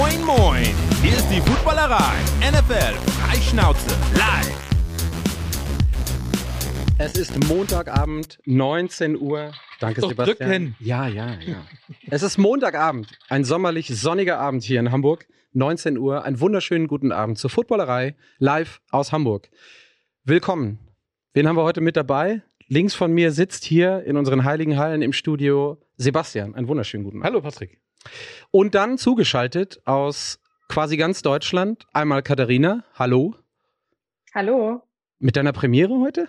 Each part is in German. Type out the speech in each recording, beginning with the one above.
Moin, moin! Hier ist die Footballerei. NFL Freischnauze live. Es ist Montagabend, 19 Uhr. Danke, Doch Sebastian. drücken. Ja, ja, ja. es ist Montagabend, ein sommerlich sonniger Abend hier in Hamburg. 19 Uhr, einen wunderschönen guten Abend zur Footballerei, live aus Hamburg. Willkommen. Wen haben wir heute mit dabei? Links von mir sitzt hier in unseren heiligen Hallen im Studio Sebastian. Einen wunderschönen guten Abend. Hallo Patrick. Und dann zugeschaltet aus quasi ganz Deutschland einmal Katharina. Hallo. Hallo. Mit deiner Premiere heute?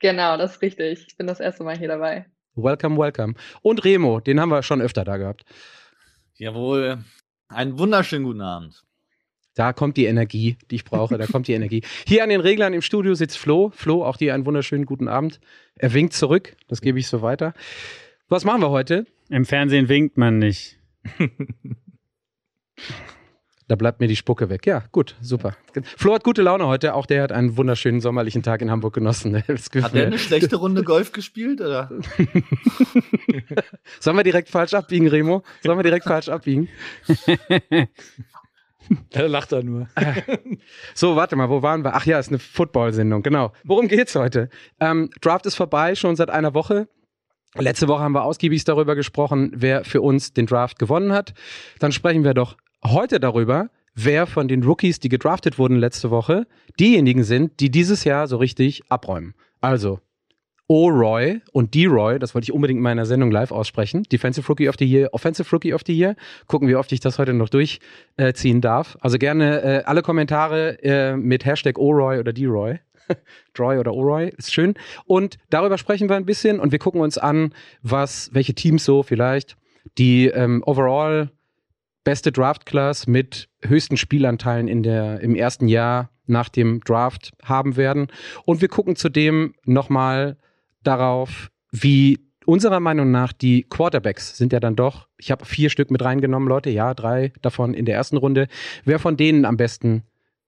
Genau, das ist richtig. Ich bin das erste Mal hier dabei. Welcome, welcome. Und Remo, den haben wir schon öfter da gehabt. Jawohl. Einen wunderschönen guten Abend. Da kommt die Energie, die ich brauche. Da kommt die Energie. Hier an den Reglern im Studio sitzt Flo. Flo, auch dir einen wunderschönen guten Abend. Er winkt zurück. Das gebe ich so weiter. Was machen wir heute? Im Fernsehen winkt man nicht. Da bleibt mir die Spucke weg. Ja, gut, super. Flo hat gute Laune heute. Auch der hat einen wunderschönen sommerlichen Tag in Hamburg genossen. Das Hat der eine schlechte Runde Golf gespielt? Oder? Sollen wir direkt falsch abbiegen, Remo? Sollen wir direkt falsch abbiegen? Da lacht er nur. So, warte mal, wo waren wir? Ach ja, ist eine Football-Sendung, genau. Worum geht's heute? Ähm, Draft ist vorbei, schon seit einer Woche. Letzte Woche haben wir ausgiebig darüber gesprochen, wer für uns den Draft gewonnen hat. Dann sprechen wir doch heute darüber, wer von den Rookies, die gedraftet wurden letzte Woche, diejenigen sind, die dieses Jahr so richtig abräumen. Also, O-Roy und D-Roy, das wollte ich unbedingt in meiner Sendung live aussprechen. Defensive Rookie of the Year, Offensive Rookie of the Year. Gucken, wie oft ich das heute noch durchziehen darf. Also gerne äh, alle Kommentare äh, mit Hashtag O-Roy oder D-Roy. Droy oder Oroy, ist schön. Und darüber sprechen wir ein bisschen und wir gucken uns an, was, welche Teams so vielleicht die ähm, overall beste Draft-Class mit höchsten Spielanteilen in der, im ersten Jahr nach dem Draft haben werden. Und wir gucken zudem nochmal darauf, wie unserer Meinung nach die Quarterbacks sind ja dann doch, ich habe vier Stück mit reingenommen, Leute, ja, drei davon in der ersten Runde, wer von denen am besten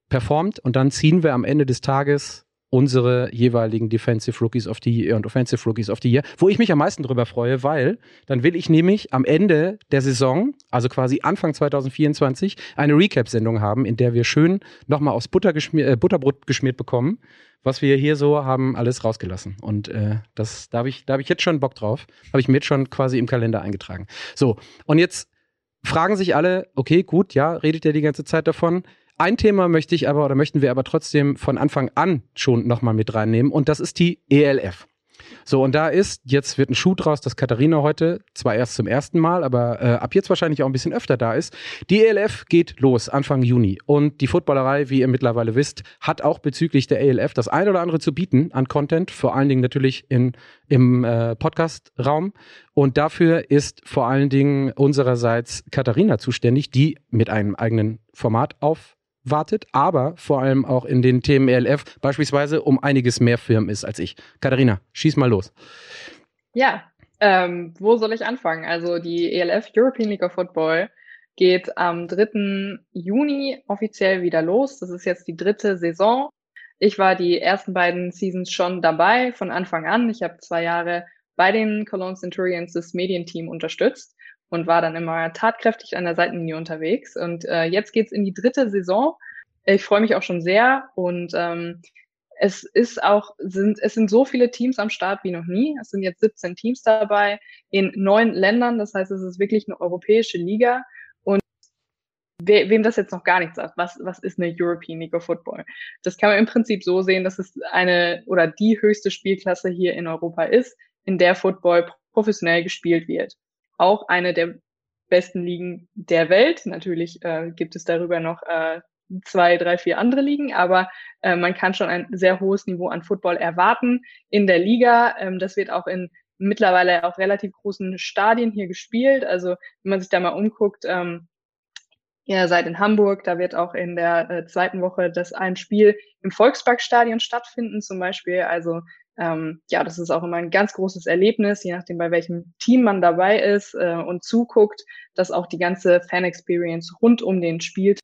performt und dann ziehen wir am Ende des Tages unsere jeweiligen Defensive Rookies of the Year und Offensive Rookies of the Year, wo ich mich am meisten drüber freue, weil dann will ich nämlich am Ende der Saison, also quasi Anfang 2024, eine Recap-Sendung haben, in der wir schön nochmal aufs Butter geschmier äh, Butterbrot geschmiert bekommen, was wir hier so haben, alles rausgelassen. Und äh, das, da habe ich, hab ich jetzt schon Bock drauf. Habe ich mir jetzt schon quasi im Kalender eingetragen. So, und jetzt fragen sich alle, okay, gut, ja, redet ihr die ganze Zeit davon. Ein Thema möchte ich aber oder möchten wir aber trotzdem von Anfang an schon nochmal mit reinnehmen und das ist die ELF. So, und da ist, jetzt wird ein Schuh draus, dass Katharina heute zwar erst zum ersten Mal, aber äh, ab jetzt wahrscheinlich auch ein bisschen öfter da ist. Die ELF geht los Anfang Juni und die Footballerei, wie ihr mittlerweile wisst, hat auch bezüglich der ELF das ein oder andere zu bieten an Content, vor allen Dingen natürlich in, im äh, Podcast-Raum. Und dafür ist vor allen Dingen unsererseits Katharina zuständig, die mit einem eigenen Format auf wartet, aber vor allem auch in den Themen ELF beispielsweise um einiges mehr Firmen ist als ich. Katharina, schieß mal los. Ja, ähm, wo soll ich anfangen? Also die ELF European League of Football geht am 3. Juni offiziell wieder los. Das ist jetzt die dritte Saison. Ich war die ersten beiden Seasons schon dabei von Anfang an. Ich habe zwei Jahre bei den Cologne Centurions das Medienteam unterstützt und war dann immer tatkräftig an der Seitenlinie unterwegs. Und äh, jetzt geht's in die dritte Saison. Ich freue mich auch schon sehr und ähm, es ist auch, sind, es sind so viele Teams am Start wie noch nie. Es sind jetzt 17 Teams dabei in neun Ländern. Das heißt, es ist wirklich eine europäische Liga. Und we, wem das jetzt noch gar nicht sagt, was, was ist eine European League of Football? Das kann man im Prinzip so sehen, dass es eine oder die höchste Spielklasse hier in Europa ist, in der Football professionell gespielt wird auch eine der besten Ligen der Welt. Natürlich äh, gibt es darüber noch äh, zwei, drei, vier andere Ligen, aber äh, man kann schon ein sehr hohes Niveau an Football erwarten in der Liga. Ähm, das wird auch in mittlerweile auch relativ großen Stadien hier gespielt. Also wenn man sich da mal umguckt, ähm, ihr seid in Hamburg, da wird auch in der äh, zweiten Woche das ein Spiel im Volksparkstadion stattfinden zum Beispiel. Also ähm, ja, das ist auch immer ein ganz großes Erlebnis, je nachdem, bei welchem Team man dabei ist äh, und zuguckt, dass auch die ganze Fan-Experience rund um den Spieltag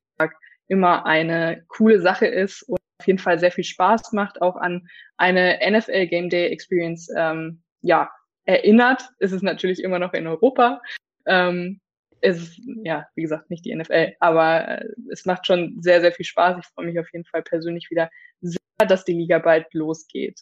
immer eine coole Sache ist und auf jeden Fall sehr viel Spaß macht, auch an eine NFL Game Day Experience ähm, ja, erinnert. Ist es natürlich immer noch in Europa. Ähm, ist, ja, wie gesagt, nicht die NFL, aber äh, es macht schon sehr, sehr viel Spaß. Ich freue mich auf jeden Fall persönlich wieder sehr, dass die Liga bald losgeht.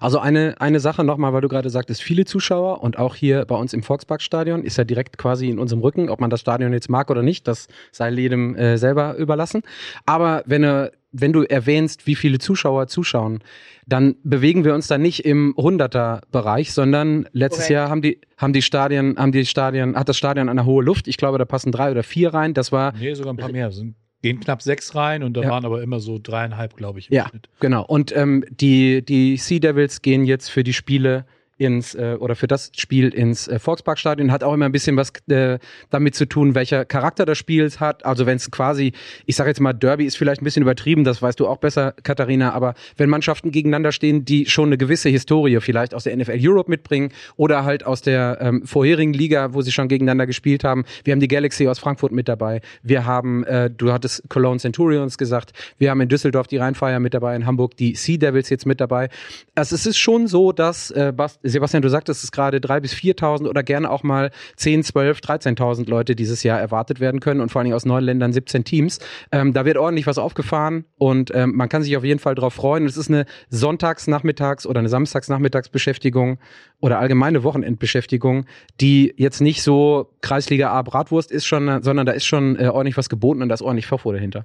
Also eine, eine Sache nochmal, weil du gerade sagtest, viele Zuschauer und auch hier bei uns im Volksparkstadion ist ja direkt quasi in unserem Rücken, ob man das Stadion jetzt mag oder nicht, das sei jedem äh, selber überlassen. Aber wenn, äh, wenn du erwähnst, wie viele Zuschauer zuschauen, dann bewegen wir uns da nicht im Hunderter-Bereich, sondern letztes Korrekt. Jahr haben die, haben die Stadien, haben die Stadien, hat das Stadion eine hohe Luft. Ich glaube, da passen drei oder vier rein. Das war. Nee, sogar ein paar mehr. Sind gehen knapp sechs rein und da ja. waren aber immer so dreieinhalb, glaube ich. ja, Schnitt. genau. Und ähm, die, die Sea Devils gehen jetzt für die Spiele ins äh, oder für das Spiel ins äh, Volksparkstadion hat auch immer ein bisschen was äh, damit zu tun, welcher Charakter das Spiels hat. Also wenn es quasi, ich sage jetzt mal, Derby ist vielleicht ein bisschen übertrieben, das weißt du auch besser, Katharina, aber wenn Mannschaften gegeneinander stehen, die schon eine gewisse Historie vielleicht aus der NFL Europe mitbringen oder halt aus der ähm, vorherigen Liga, wo sie schon gegeneinander gespielt haben. Wir haben die Galaxy aus Frankfurt mit dabei. Wir haben, äh, du hattest Cologne Centurions gesagt, wir haben in Düsseldorf die Rheinfire mit dabei, in Hamburg die Sea Devils jetzt mit dabei. Also es ist schon so, dass äh, Bast Sebastian, du sagtest es gerade, drei bis 4.000 oder gerne auch mal 10, 12, 13.000 Leute dieses Jahr erwartet werden können und vor allen Dingen aus neun Ländern 17 Teams. Ähm, da wird ordentlich was aufgefahren und ähm, man kann sich auf jeden Fall darauf freuen. Es ist eine Sonntagsnachmittags- oder eine Samstagsnachmittagsbeschäftigung oder allgemeine Wochenendbeschäftigung, die jetzt nicht so Kreisliga A Bratwurst ist schon, sondern da ist schon äh, ordentlich was geboten und da ist ordentlich Fachfuhr dahinter.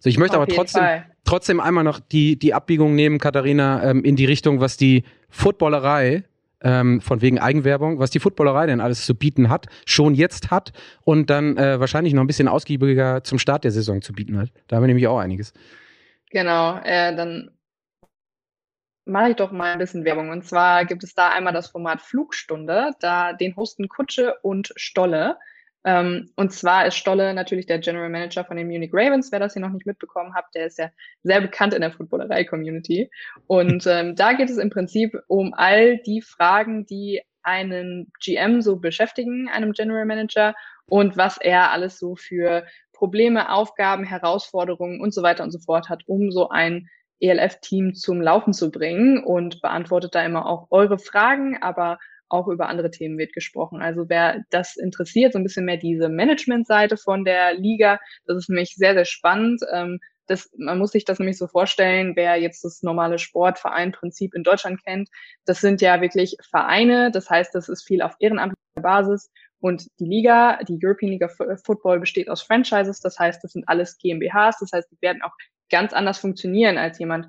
So, ich möchte Auf aber trotzdem, trotzdem einmal noch die, die Abbiegung nehmen, Katharina, ähm, in die Richtung, was die Footballerei ähm, von wegen Eigenwerbung, was die Footballerei denn alles zu bieten hat, schon jetzt hat und dann äh, wahrscheinlich noch ein bisschen ausgiebiger zum Start der Saison zu bieten hat. Da haben wir nämlich auch einiges. Genau, äh, dann mache ich doch mal ein bisschen Werbung. Und zwar gibt es da einmal das Format Flugstunde, da den hosten Kutsche und Stolle. Ähm, und zwar ist Stolle natürlich der General Manager von den Munich Ravens. Wer das hier noch nicht mitbekommen hat, der ist ja sehr bekannt in der Footballerei-Community. Und ähm, da geht es im Prinzip um all die Fragen, die einen GM so beschäftigen, einem General Manager und was er alles so für Probleme, Aufgaben, Herausforderungen und so weiter und so fort hat, um so ein ELF-Team zum Laufen zu bringen und beantwortet da immer auch eure Fragen, aber auch über andere Themen wird gesprochen. Also wer das interessiert, so ein bisschen mehr diese Management-Seite von der Liga, das ist nämlich sehr, sehr spannend. Ähm, das, man muss sich das nämlich so vorstellen, wer jetzt das normale Sportverein-Prinzip in Deutschland kennt, das sind ja wirklich Vereine, das heißt, das ist viel auf ehrenamtlicher Basis und die Liga, die European League of Football besteht aus Franchises, das heißt, das sind alles GmbHs, das heißt, die werden auch ganz anders funktionieren als jemand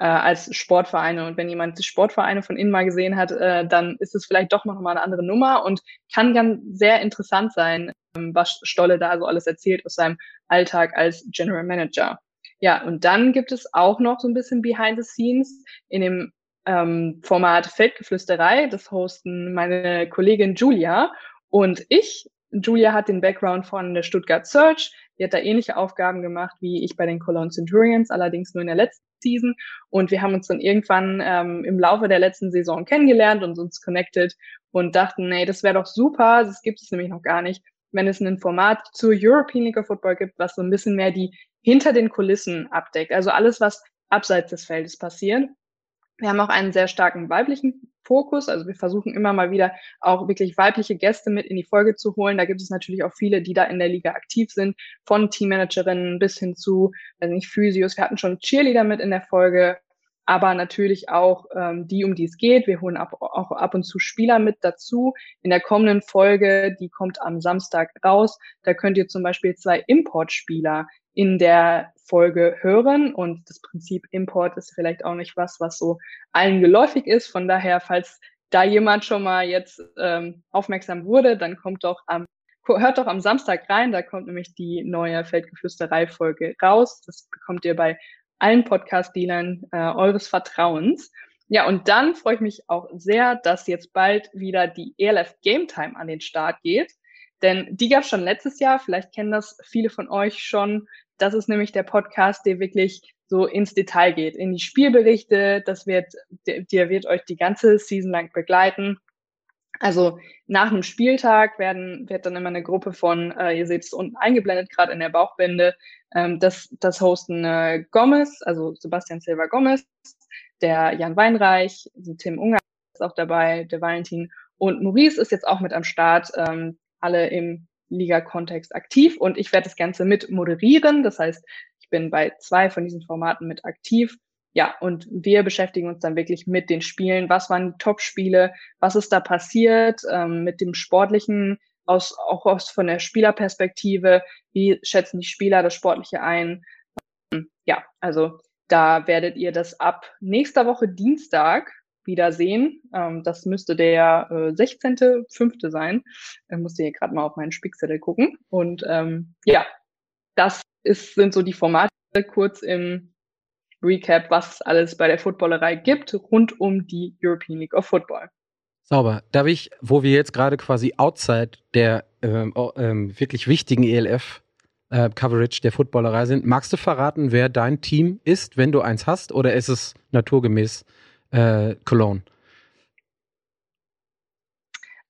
äh, als Sportvereine. Und wenn jemand Sportvereine von innen mal gesehen hat, äh, dann ist es vielleicht doch noch mal eine andere Nummer und kann ganz sehr interessant sein, ähm, was Stolle da so alles erzählt aus seinem Alltag als General Manager. Ja, und dann gibt es auch noch so ein bisschen Behind the Scenes in dem ähm, Format Feldgeflüsterei. Das hosten meine Kollegin Julia und ich. Julia hat den Background von der Stuttgart Search. Die hat da ähnliche Aufgaben gemacht wie ich bei den Cologne Centurions, allerdings nur in der letzten Season. Und wir haben uns dann irgendwann ähm, im Laufe der letzten Saison kennengelernt und uns connected und dachten, nee, das wäre doch super, das gibt es nämlich noch gar nicht, wenn es ein Format zur European League of Football gibt, was so ein bisschen mehr die hinter den Kulissen abdeckt. Also alles, was abseits des Feldes passiert. Wir haben auch einen sehr starken weiblichen Fokus. Also wir versuchen immer mal wieder auch wirklich weibliche Gäste mit in die Folge zu holen. Da gibt es natürlich auch viele, die da in der Liga aktiv sind, von Teammanagerinnen bis hin zu, weiß nicht, Physios. Wir hatten schon Cheerleader mit in der Folge, aber natürlich auch ähm, die, um die es geht. Wir holen ab, auch ab und zu Spieler mit dazu. In der kommenden Folge, die kommt am Samstag raus, da könnt ihr zum Beispiel zwei Importspieler in der Folge hören. Und das Prinzip Import ist vielleicht auch nicht was, was so allen geläufig ist. Von daher, falls da jemand schon mal jetzt ähm, aufmerksam wurde, dann kommt doch am hört doch am Samstag rein, da kommt nämlich die neue Feldgeflüsterei-Folge raus. Das bekommt ihr bei allen Podcast-Dealern äh, eures Vertrauens. Ja, und dann freue ich mich auch sehr, dass jetzt bald wieder die ELF Game Time an den Start geht. Denn die gab es schon letztes Jahr, vielleicht kennen das viele von euch schon. Das ist nämlich der Podcast, der wirklich so ins Detail geht, in die Spielberichte. Das wird, der, der wird euch die ganze Season lang begleiten. Also nach einem Spieltag werden, wird dann immer eine Gruppe von, äh, ihr seht es unten eingeblendet, gerade in der Bauchbinde, ähm, das, das hosten äh, Gomez, also Sebastian Silva Gomez, der Jan Weinreich, Tim Unger ist auch dabei, der Valentin und Maurice ist jetzt auch mit am Start. Ähm, alle im Liga-Kontext aktiv und ich werde das Ganze mit moderieren. Das heißt, ich bin bei zwei von diesen Formaten mit aktiv. Ja, und wir beschäftigen uns dann wirklich mit den Spielen. Was waren die Top-Spiele? Was ist da passiert ähm, mit dem Sportlichen? Aus, auch aus von der Spielerperspektive. Wie schätzen die Spieler das Sportliche ein? Ähm, ja, also da werdet ihr das ab nächster Woche Dienstag wiedersehen. Ähm, das müsste der äh, 16.05. sein. Ich musste hier gerade mal auf meinen Spickzettel gucken. Und ähm, ja, das ist, sind so die Formate kurz im Recap, was es alles bei der Footballerei gibt, rund um die European League of Football. Sauber. Darf ich, wo wir jetzt gerade quasi outside der ähm, ähm, wirklich wichtigen ELF äh, Coverage der Footballerei sind, magst du verraten, wer dein Team ist, wenn du eins hast, oder ist es naturgemäß äh, Cologne?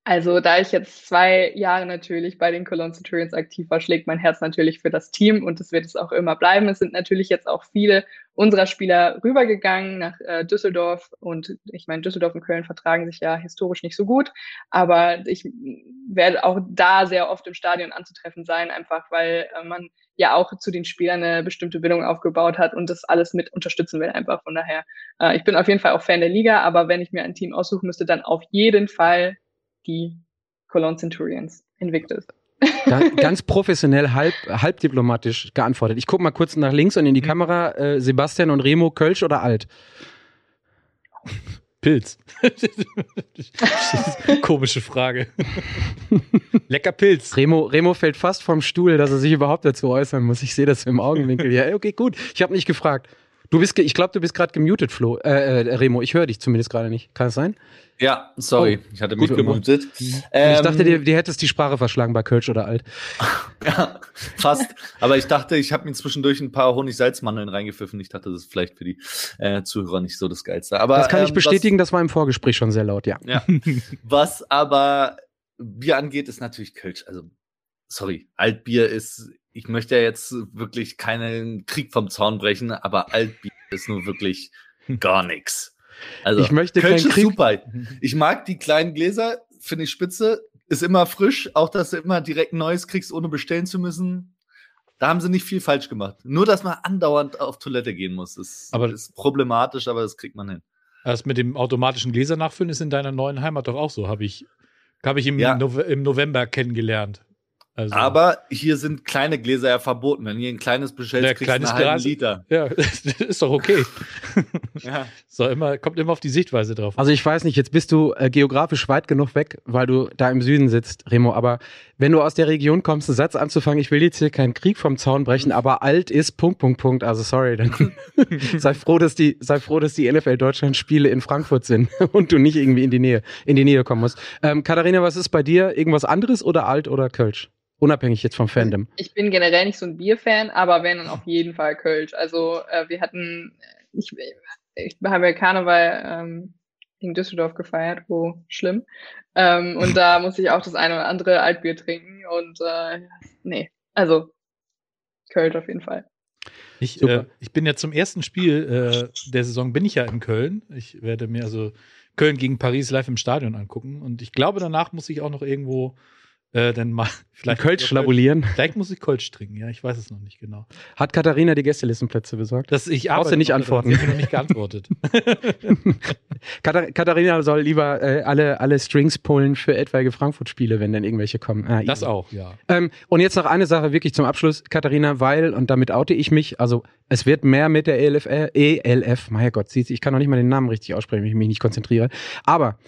Also, da ich jetzt zwei Jahre natürlich bei den Cologne Centurions aktiv war, schlägt mein Herz natürlich für das Team und es wird es auch immer bleiben. Es sind natürlich jetzt auch viele unserer Spieler rübergegangen nach äh, Düsseldorf und ich meine, Düsseldorf und Köln vertragen sich ja historisch nicht so gut, aber ich werde auch da sehr oft im Stadion anzutreffen sein, einfach weil äh, man ja auch zu den Spielern eine bestimmte Bindung aufgebaut hat und das alles mit unterstützen will einfach. Von daher, äh, ich bin auf jeden Fall auch Fan der Liga, aber wenn ich mir ein Team aussuchen müsste, dann auf jeden Fall die Cologne Centurions Invictus. Ganz professionell, halb, halb diplomatisch geantwortet. Ich gucke mal kurz nach links und in die mhm. Kamera. Äh, Sebastian und Remo, Kölsch oder Alt? Pilz. Komische Frage. Lecker Pilz. Remo, Remo fällt fast vom Stuhl, dass er sich überhaupt dazu äußern muss. Ich sehe das im Augenwinkel. Ja, okay, gut. Ich habe nicht gefragt. Du bist, ich glaube, du bist gerade gemutet, Flo. Äh, äh, Remo, ich höre dich zumindest gerade nicht. Kann es sein? Ja, sorry, oh, ich hatte mich gemutet. Ähm, ich dachte, dir, dir hättest die Sprache verschlagen bei Kölsch oder Alt. ja, fast. Aber ich dachte, ich habe mir zwischendurch ein paar Honig-Salzmandeln reingepfiffen. Ich dachte, das ist vielleicht für die äh, Zuhörer nicht so das Geilste. Aber, das kann ich ähm, bestätigen, was, das war im Vorgespräch schon sehr laut, ja. ja. was aber Bier angeht, ist natürlich Kölsch. Also, sorry, Altbier ist ich möchte ja jetzt wirklich keinen Krieg vom Zaun brechen, aber Altbier ist nur wirklich gar nichts. Also, ich möchte Kölsch ist super. Ich mag die kleinen Gläser, finde ich spitze. Ist immer frisch, auch dass du immer direkt Neues kriegst, ohne bestellen zu müssen. Da haben sie nicht viel falsch gemacht. Nur, dass man andauernd auf Toilette gehen muss. Das aber, ist problematisch, aber das kriegt man hin. Das mit dem automatischen Gläser nachfüllen ist in deiner neuen Heimat doch auch so, habe ich, hab ich im, ja. no im November kennengelernt. Also, Aber hier sind kleine Gläser ja verboten. Wenn ihr ein kleines bestellt, ja, kriegst du einen halben Liter. Ja, ist doch okay. ja. So, immer, kommt immer auf die Sichtweise drauf. Also ich weiß nicht, jetzt bist du äh, geografisch weit genug weg, weil du da im Süden sitzt, Remo. Aber wenn du aus der Region kommst, einen Satz anzufangen, ich will jetzt hier keinen Krieg vom Zaun brechen, aber alt ist Punkt, Punkt, Punkt. Also sorry, dann sei froh, dass die, sei froh, dass die NFL Deutschland Spiele in Frankfurt sind und du nicht irgendwie in die Nähe, in die Nähe kommen musst. Ähm, Katharina, was ist bei dir? Irgendwas anderes oder alt oder Kölsch? Unabhängig jetzt vom Fandom. Ich bin generell nicht so ein Bierfan, aber wenn dann auf jeden Fall Kölsch. Also äh, wir hatten, ich, ich habe ja Karneval ähm, in Düsseldorf gefeiert, oh, schlimm. Ähm, und da muss ich auch das eine oder andere Altbier trinken und äh, nee, also Kölsch auf jeden Fall. Ich, äh, ich bin ja zum ersten Spiel äh, der Saison bin ich ja in Köln. Ich werde mir also Köln gegen Paris live im Stadion angucken und ich glaube danach muss ich auch noch irgendwo äh, dann mal vielleicht Kölsch schnabulieren. Vielleicht muss ich Kölsch trinken, ja, ich weiß es noch nicht genau. Hat Katharina die Gästelistenplätze besorgt? Das, ich Brauchst du nicht antworten. Ich habe noch nicht geantwortet. Katharina soll lieber äh, alle, alle Strings pullen für etwaige Frankfurt-Spiele, wenn dann irgendwelche kommen. Ah, das auch, ja. Ähm, und jetzt noch eine Sache wirklich zum Abschluss, Katharina, weil, und damit oute ich mich, also es wird mehr mit der ELF, ELF, mein Gott, ich kann noch nicht mal den Namen richtig aussprechen, wenn ich mich nicht konzentriere. Aber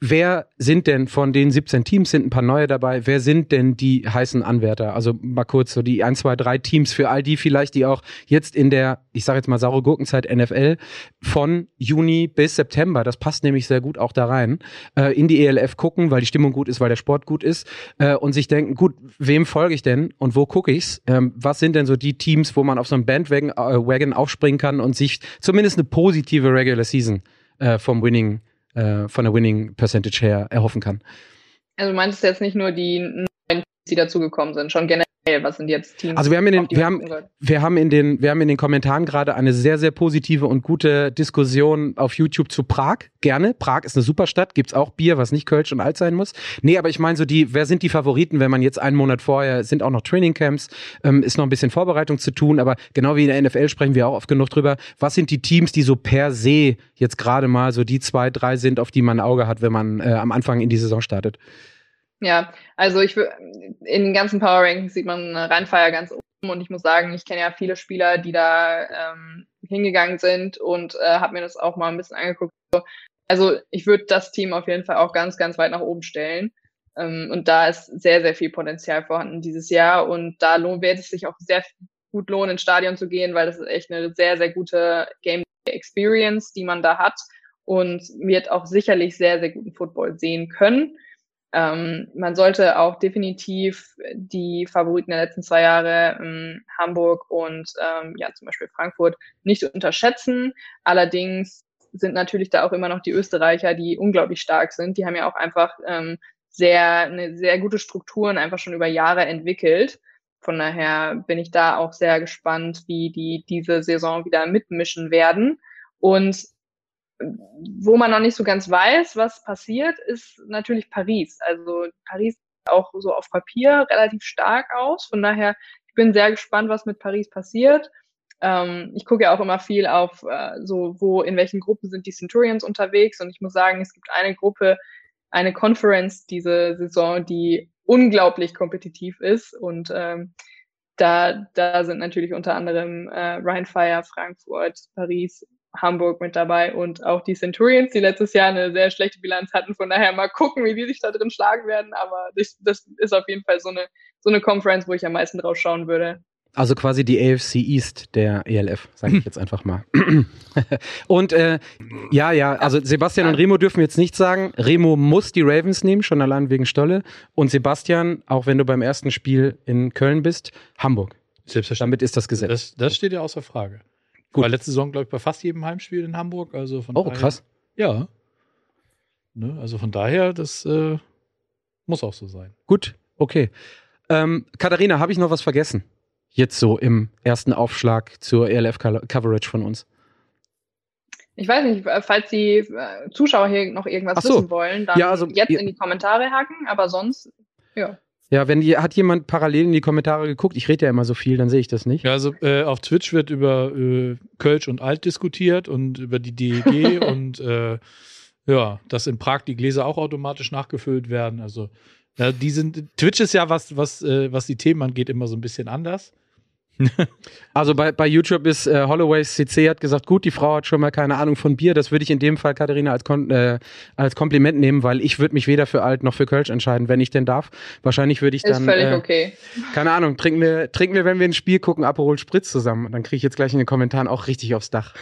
Wer sind denn von den 17 Teams, sind ein paar neue dabei, wer sind denn die heißen Anwärter? Also mal kurz so die 1, 2, 3 Teams für all die vielleicht, die auch jetzt in der, ich sage jetzt mal saure Gurkenzeit NFL von Juni bis September, das passt nämlich sehr gut auch da rein, äh, in die ELF gucken, weil die Stimmung gut ist, weil der Sport gut ist äh, und sich denken, gut, wem folge ich denn und wo gucke ich's? Ähm, was sind denn so die Teams, wo man auf so einen Bandwagon äh, aufspringen kann und sich zumindest eine positive Regular Season äh, vom Winning äh, von der Winning Percentage her erhoffen kann. Also du meintest jetzt nicht nur die neuen, die dazugekommen sind, schon generell was sind jetzt Teams? Also wir haben in den, wir haben, wir haben in den, wir haben in den Kommentaren gerade eine sehr, sehr positive und gute Diskussion auf YouTube zu Prag. Gerne. Prag ist eine super Stadt. Gibt's auch Bier, was nicht Kölsch und alt sein muss. Nee, aber ich meine so die, wer sind die Favoriten, wenn man jetzt einen Monat vorher, sind auch noch Trainingcamps, ähm, ist noch ein bisschen Vorbereitung zu tun, aber genau wie in der NFL sprechen wir auch oft genug drüber. Was sind die Teams, die so per se jetzt gerade mal so die zwei, drei sind, auf die man ein Auge hat, wenn man äh, am Anfang in die Saison startet? Ja, also ich in den ganzen Power Rankings sieht man Rheinfeier ganz oben und ich muss sagen, ich kenne ja viele Spieler, die da ähm, hingegangen sind und äh, habe mir das auch mal ein bisschen angeguckt. So, Also ich würde das Team auf jeden Fall auch ganz, ganz weit nach oben stellen. Ähm, und da ist sehr, sehr viel Potenzial vorhanden dieses Jahr und da lohnt, wird es sich auch sehr gut lohnen, ins Stadion zu gehen, weil das ist echt eine sehr, sehr gute Game Experience, die man da hat und wird auch sicherlich sehr, sehr guten Football sehen können. Ähm, man sollte auch definitiv die Favoriten der letzten zwei Jahre, ähm, Hamburg und ähm, ja zum Beispiel Frankfurt, nicht unterschätzen. Allerdings sind natürlich da auch immer noch die Österreicher, die unglaublich stark sind. Die haben ja auch einfach ähm, sehr eine sehr gute Strukturen einfach schon über Jahre entwickelt. Von daher bin ich da auch sehr gespannt, wie die diese Saison wieder mitmischen werden. Und wo man noch nicht so ganz weiß, was passiert, ist natürlich Paris. Also Paris sieht auch so auf Papier relativ stark aus. Von daher, ich bin sehr gespannt, was mit Paris passiert. Ähm, ich gucke ja auch immer viel auf äh, so, wo, in welchen Gruppen sind die Centurions unterwegs. Und ich muss sagen, es gibt eine Gruppe, eine Conference diese Saison, die unglaublich kompetitiv ist. Und ähm, da, da sind natürlich unter anderem äh, Rheinfire, Frankfurt, Paris, Hamburg mit dabei und auch die Centurions, die letztes Jahr eine sehr schlechte Bilanz hatten. Von daher mal gucken, wie die sich da drin schlagen werden. Aber das, das ist auf jeden Fall so eine, so eine Conference, wo ich am meisten drauf schauen würde. Also quasi die AFC East der ELF, sage ich jetzt einfach mal. und äh, ja, ja, also Sebastian und Remo dürfen jetzt nicht sagen. Remo muss die Ravens nehmen, schon allein wegen Stolle. Und Sebastian, auch wenn du beim ersten Spiel in Köln bist, Hamburg. Selbstverständlich. Damit ist das gesetzt. Das, das steht ja außer Frage. Gut. War letzte Saison, glaube ich, bei fast jedem Heimspiel in Hamburg. Also von oh, daher, krass. Ja. Ne, also von daher, das äh, muss auch so sein. Gut, okay. Ähm, Katharina, habe ich noch was vergessen? Jetzt so im ersten Aufschlag zur ELF-Coverage von uns. Ich weiß nicht, falls die äh, Zuschauer hier noch irgendwas so. wissen wollen, dann Ja, also, jetzt in die Kommentare hacken, aber sonst, ja. Ja, wenn die, hat jemand parallel in die Kommentare geguckt, ich rede ja immer so viel, dann sehe ich das nicht. Ja, also äh, auf Twitch wird über äh, Kölsch und Alt diskutiert und über die DEG und äh, ja, dass in Prag die Gläser auch automatisch nachgefüllt werden. Also ja, die sind Twitch ist ja was, was, äh, was die Themen angeht, immer so ein bisschen anders. Also bei, bei YouTube ist äh, Holloways CC hat gesagt, gut, die Frau hat schon mal keine Ahnung von Bier. Das würde ich in dem Fall, Katharina, als, Kon äh, als Kompliment nehmen, weil ich würde mich weder für Alt noch für Kölsch entscheiden, wenn ich denn darf. Wahrscheinlich würde ich Ist dann, völlig äh, okay. keine Ahnung, trinken wir, trinken wir, wenn wir ein Spiel gucken, Aperol Spritz zusammen. Dann kriege ich jetzt gleich in den Kommentaren auch richtig aufs Dach.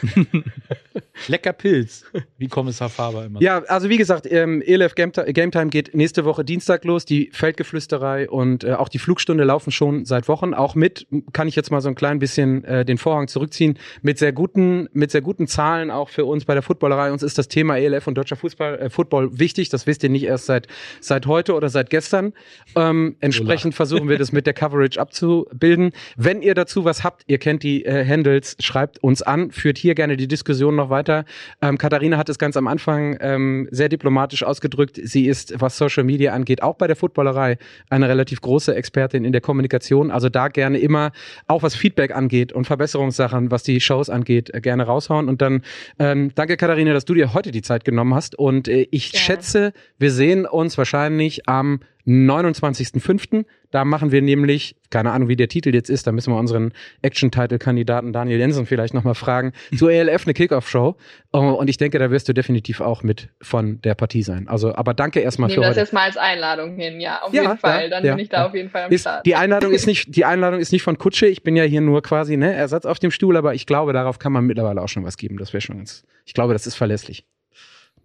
Lecker Pilz, wie Kommissar Faber immer. Ja, also wie gesagt, ähm, ELF Game Time geht nächste Woche Dienstag los. Die Feldgeflüsterei und äh, auch die Flugstunde laufen schon seit Wochen. Auch mit, kann ich jetzt mal so ein klein bisschen äh, den Vorhang zurückziehen, mit sehr guten, mit sehr guten Zahlen auch für uns bei der Footballerei. Uns ist das Thema ELF und deutscher Fußball, äh, Football wichtig. Das wisst ihr nicht erst seit, seit heute oder seit gestern. Ähm, entsprechend versuchen wir das mit der Coverage abzubilden. Wenn ihr dazu was habt, ihr kennt die äh, Handles, schreibt uns an, führt hier gerne die Diskussion noch weiter. Ähm, Katharina hat es ganz am Anfang ähm, sehr diplomatisch ausgedrückt. Sie ist, was Social Media angeht, auch bei der Footballerei eine relativ große Expertin in der Kommunikation. Also da gerne immer, auch was Feedback angeht und Verbesserungssachen, was die Shows angeht, äh, gerne raushauen. Und dann ähm, danke, Katharina, dass du dir heute die Zeit genommen hast. Und äh, ich Gerne. schätze, wir sehen uns wahrscheinlich am 29.05. Da machen wir nämlich, keine Ahnung, wie der Titel jetzt ist, da müssen wir unseren Action-Title-Kandidaten Daniel Jensen vielleicht nochmal fragen, zur ELF eine Kickoff-Show. Oh, Und ich denke, da wirst du definitiv auch mit von der Partie sein. Also, aber danke erstmal Ich für nehme das heute. jetzt mal als Einladung hin, ja, auf Ja, jeden Fall. ja, Dann ja, bin ich da auf jeden Fall am Ist, Start. die Einladung ist nicht, die Einladung ist nicht von Kutsche. Ich bin ja hier nur quasi ne, Ersatz auf dem Stuhl, aber ich glaube, darauf kann man mittlerweile auch schon was geben. Das wäre schon ganz. Ich glaube, das ist verlässlich.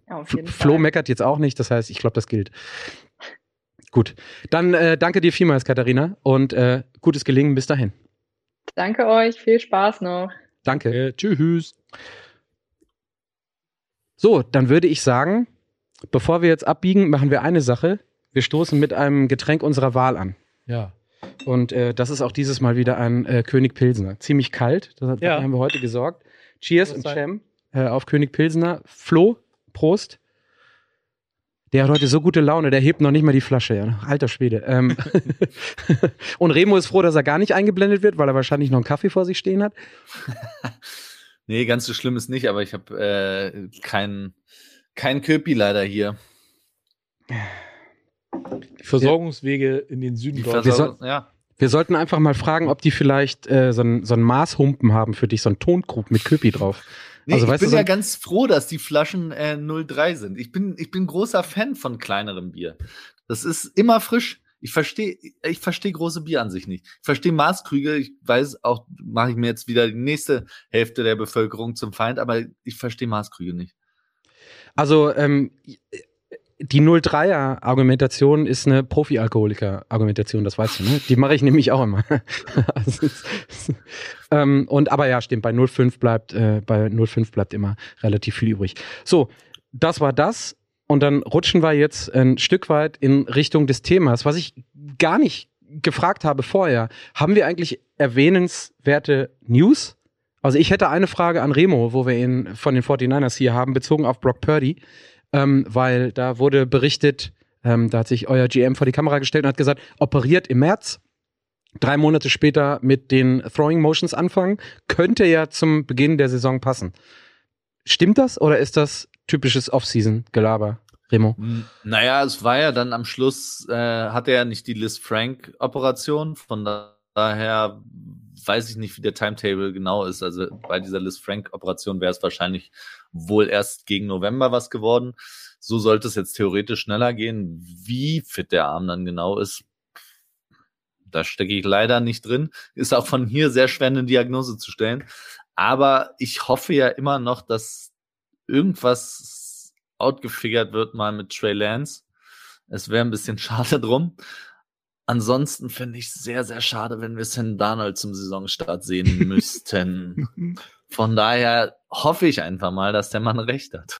Auf jeden Flo Fall. meckert jetzt auch nicht, das heißt, ich glaube, das gilt. Gut, dann äh, danke dir vielmals, Katharina, und äh, gutes Gelingen bis dahin. Danke euch, viel Spaß noch. Danke. Äh, tschüss. So, dann würde ich sagen, bevor wir jetzt abbiegen, machen wir eine Sache. Wir stoßen mit einem Getränk unserer Wahl an. Ja. Und äh, das ist auch dieses Mal wieder ein äh, König Pilsner. Ziemlich kalt, das hat, Ja. dafür haben wir heute gesorgt. Cheers und. Cem äh, auf König Pilsner. Flo, Prost. Der hat heute so gute Laune, der hebt noch nicht mal die Flasche. Ja. Alter Schwede. Ähm und Remo ist froh, dass er gar nicht eingeblendet wird, weil er wahrscheinlich noch einen Kaffee vor sich stehen hat. Nee, ganz so schlimm ist nicht, aber ich habe äh, keinen kein Köpi leider hier. Die Versorgungswege in den Süden Deutschlands. Wir Versorgung, ja. Wir sollten einfach mal fragen, ob die vielleicht äh, so einen so Maßhumpen haben für dich, so einen Tonkrug mit Köpi drauf. Nee, Also, ich bin du, ja ganz froh, dass die Flaschen äh, 03 sind. Ich bin, ich bin großer Fan von kleinerem Bier. Das ist immer frisch. Ich verstehe, ich verstehe große Bier an sich nicht. Ich verstehe Maßkrüge. Ich weiß auch, mache ich mir jetzt wieder die nächste Hälfte der Bevölkerung zum Feind, aber ich verstehe Maßkrüge nicht. Also ähm, die 03er-Argumentation ist eine Profi-Alkoholiker-Argumentation, das weißt du, ne? Die mache ich nämlich auch immer. Also, ähm, und aber ja, stimmt, bei 05 bleibt, äh, bei 05 bleibt immer relativ viel übrig. So, das war das. Und dann rutschen wir jetzt ein Stück weit in Richtung des Themas, was ich gar nicht gefragt habe vorher. Haben wir eigentlich erwähnenswerte News? Also ich hätte eine Frage an Remo, wo wir ihn von den 49ers hier haben, bezogen auf Brock Purdy, ähm, weil da wurde berichtet, ähm, da hat sich euer GM vor die Kamera gestellt und hat gesagt, operiert im März, drei Monate später mit den Throwing Motions anfangen, könnte ja zum Beginn der Saison passen. Stimmt das oder ist das typisches Off-Season-Gelaber, Remo? Hm, Naja, es war ja dann am Schluss, äh, hatte er ja nicht die Liz Frank-Operation. Von da- daher weiß ich nicht, wie der Timetable genau ist. Also bei dieser Liz Frank-Operation wäre es wahrscheinlich wohl erst gegen November was geworden. So sollte es jetzt theoretisch schneller gehen. Wie fit der Arm dann genau ist, da stecke ich leider nicht drin. Ist auch von hier sehr schwer, eine Diagnose zu stellen. Aber ich hoffe ja immer noch, dass irgendwas outgefigert wird mal mit Trey Lance. Es wäre ein bisschen schade drum. Ansonsten finde ich sehr, sehr schade, wenn wir Sam Darnold zum Saisonstart sehen müssten. Von daher hoffe ich einfach mal, dass der Mann recht hat.